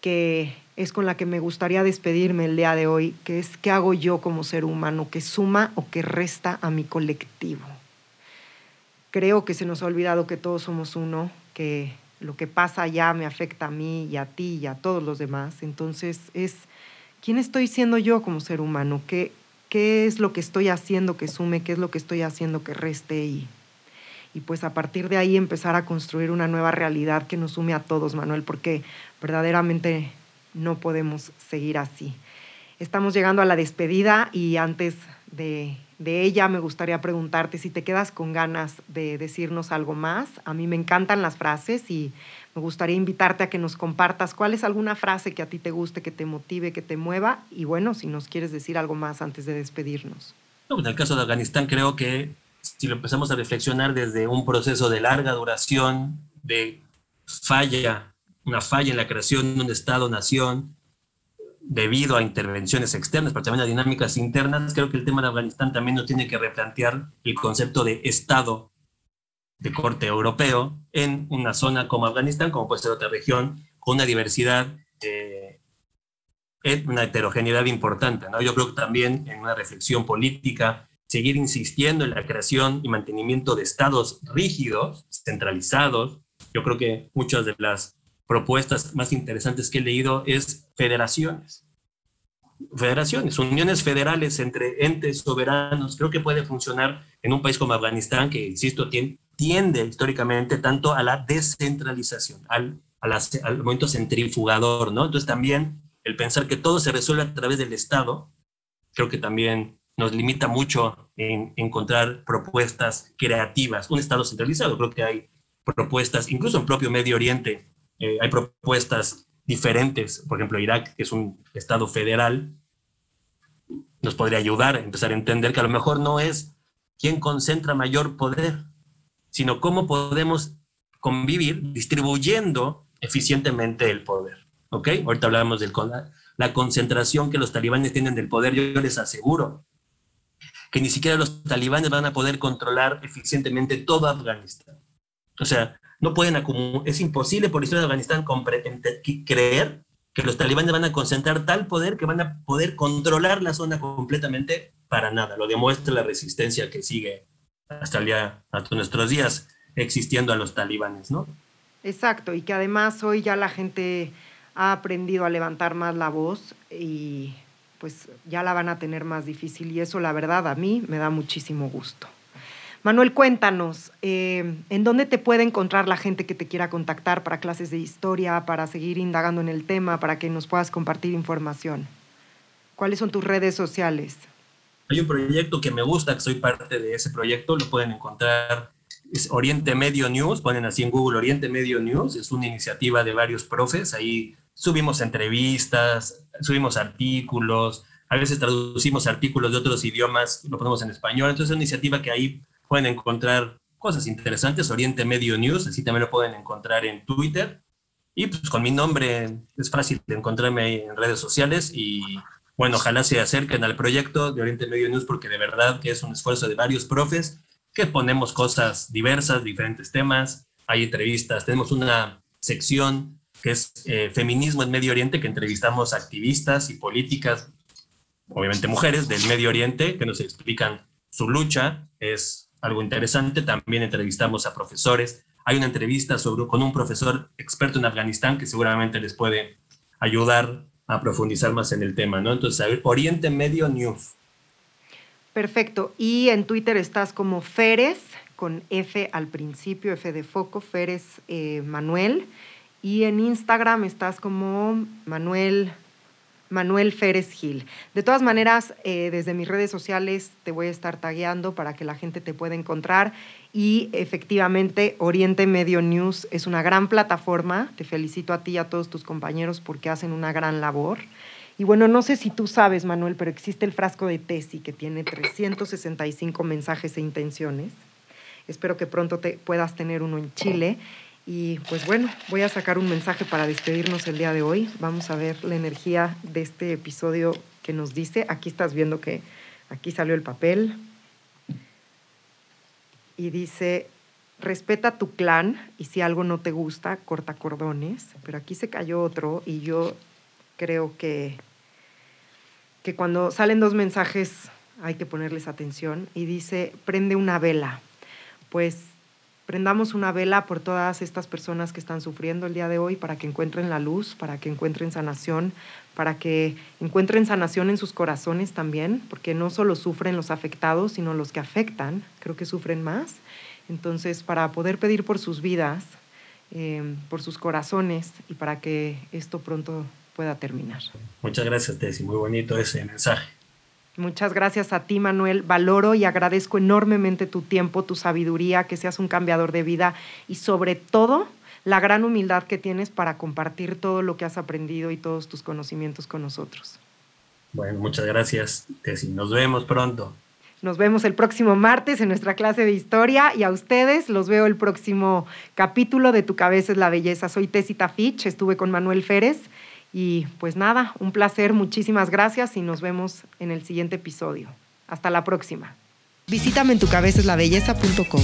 [SPEAKER 1] que es con la que me gustaría despedirme el día de hoy, que es ¿qué hago yo como ser humano que suma o que resta a mi colectivo? Creo que se nos ha olvidado que todos somos uno, que lo que pasa allá me afecta a mí y a ti y a todos los demás. Entonces es, ¿quién estoy siendo yo como ser humano? ¿Qué, qué es lo que estoy haciendo que sume, qué es lo que estoy haciendo que reste y, y pues a partir de ahí empezar a construir una nueva realidad que nos sume a todos, Manuel, porque verdaderamente no podemos seguir así. Estamos llegando a la despedida y antes de, de, ella me gustaría preguntarte si te quedas con ganas de decirnos algo más. A mí me encantan las frases y me gustaría invitarte a que nos compartas cuál es alguna frase que a ti te guste, que te motive, que te mueva y bueno, si nos quieres decir algo más antes de despedirnos.
[SPEAKER 2] en el caso de Afganistán creo que si lo empezamos a reflexionar desde un proceso de larga duración, de falla, una falla en la creación de un Estado-nación, debido a intervenciones externas, pero también a dinámicas internas, creo que el tema de Afganistán también nos tiene que replantear el concepto de Estado de corte europeo en una zona como Afganistán, como puede ser otra región, con una diversidad, eh, una heterogeneidad importante. ¿no? Yo creo que también en una reflexión política, seguir insistiendo en la creación y mantenimiento de estados rígidos, centralizados. Yo creo que muchas de las propuestas más interesantes que he leído es federaciones. federaciones, uniones federales entre entes soberanos. Creo que puede funcionar en un país como Afganistán, que, insisto, tiende históricamente tanto a la descentralización, al, al momento centrifugador, ¿no? Entonces también el pensar que todo se resuelve a través del Estado, creo que también nos limita mucho en encontrar propuestas creativas. Un Estado centralizado, creo que hay propuestas, incluso en propio Medio Oriente, eh, hay propuestas diferentes. Por ejemplo, Irak, que es un Estado federal, nos podría ayudar a empezar a entender que a lo mejor no es quién concentra mayor poder, sino cómo podemos convivir distribuyendo eficientemente el poder. ¿Ok? Ahorita hablamos de la concentración que los talibanes tienen del poder. Yo les aseguro que ni siquiera los talibanes van a poder controlar eficientemente todo Afganistán. O sea, no pueden acumular, es imposible por la historia de Afganistán creer que los talibanes van a concentrar tal poder que van a poder controlar la zona completamente para nada. Lo demuestra la resistencia que sigue hasta el hasta nuestros días existiendo a los talibanes, ¿no?
[SPEAKER 1] Exacto, y que además hoy ya la gente ha aprendido a levantar más la voz y pues ya la van a tener más difícil y eso la verdad a mí me da muchísimo gusto. Manuel, cuéntanos, eh, ¿en dónde te puede encontrar la gente que te quiera contactar para clases de historia, para seguir indagando en el tema, para que nos puedas compartir información? ¿Cuáles son tus redes sociales?
[SPEAKER 2] Hay un proyecto que me gusta, que soy parte de ese proyecto, lo pueden encontrar, es Oriente Medio News, ponen así en Google Oriente Medio News, es una iniciativa de varios profes, ahí subimos entrevistas, subimos artículos, a veces traducimos artículos de otros idiomas, lo ponemos en español. Entonces es una iniciativa que ahí pueden encontrar cosas interesantes, Oriente Medio News, así también lo pueden encontrar en Twitter. Y pues con mi nombre es fácil de encontrarme en redes sociales y bueno, ojalá se acerquen al proyecto de Oriente Medio News porque de verdad que es un esfuerzo de varios profes que ponemos cosas diversas, diferentes temas, hay entrevistas, tenemos una sección que es eh, Feminismo en Medio Oriente, que entrevistamos activistas y políticas, obviamente mujeres del Medio Oriente, que nos explican su lucha, es algo interesante. También entrevistamos a profesores. Hay una entrevista sobre, con un profesor experto en Afganistán que seguramente les puede ayudar a profundizar más en el tema, ¿no? Entonces, Oriente Medio News.
[SPEAKER 1] Perfecto. Y en Twitter estás como Férez, con F al principio, F de foco, Férez eh, Manuel. Y en Instagram estás como Manuel, Manuel Férez Gil. De todas maneras, eh, desde mis redes sociales te voy a estar tagueando para que la gente te pueda encontrar. Y efectivamente, Oriente Medio News es una gran plataforma. Te felicito a ti y a todos tus compañeros porque hacen una gran labor. Y bueno, no sé si tú sabes, Manuel, pero existe el frasco de Tesi que tiene 365 mensajes e intenciones. Espero que pronto te puedas tener uno en Chile. Y pues bueno, voy a sacar un mensaje para despedirnos el día de hoy. Vamos a ver la energía de este episodio que nos dice. Aquí estás viendo que aquí salió el papel. Y dice, respeta tu clan y si algo no te gusta, corta cordones. Pero aquí se cayó otro y yo creo que, que cuando salen dos mensajes hay que ponerles atención. Y dice, prende una vela. Pues prendamos una vela por todas estas personas que están sufriendo el día de hoy para que encuentren la luz, para que encuentren sanación, para que encuentren sanación en sus corazones también, porque no solo sufren los afectados, sino los que afectan, creo que sufren más. Entonces, para poder pedir por sus vidas, em, por sus corazones y para que esto pronto pueda terminar.
[SPEAKER 2] Muchas gracias, Tessy. Muy bonito ese mensaje.
[SPEAKER 1] Muchas gracias a ti, Manuel. Valoro y agradezco enormemente tu tiempo, tu sabiduría, que seas un cambiador de vida y sobre todo la gran humildad que tienes para compartir todo lo que has aprendido y todos tus conocimientos con nosotros.
[SPEAKER 2] Bueno, muchas gracias, Tessy. Nos vemos pronto.
[SPEAKER 1] Nos vemos el próximo martes en nuestra clase de historia y a ustedes los veo el próximo capítulo de Tu cabeza es la belleza. Soy Tessy Tafich, estuve con Manuel Férez. Y pues nada, un placer, muchísimas gracias y nos vemos en el siguiente episodio. Hasta la próxima. Visítame en.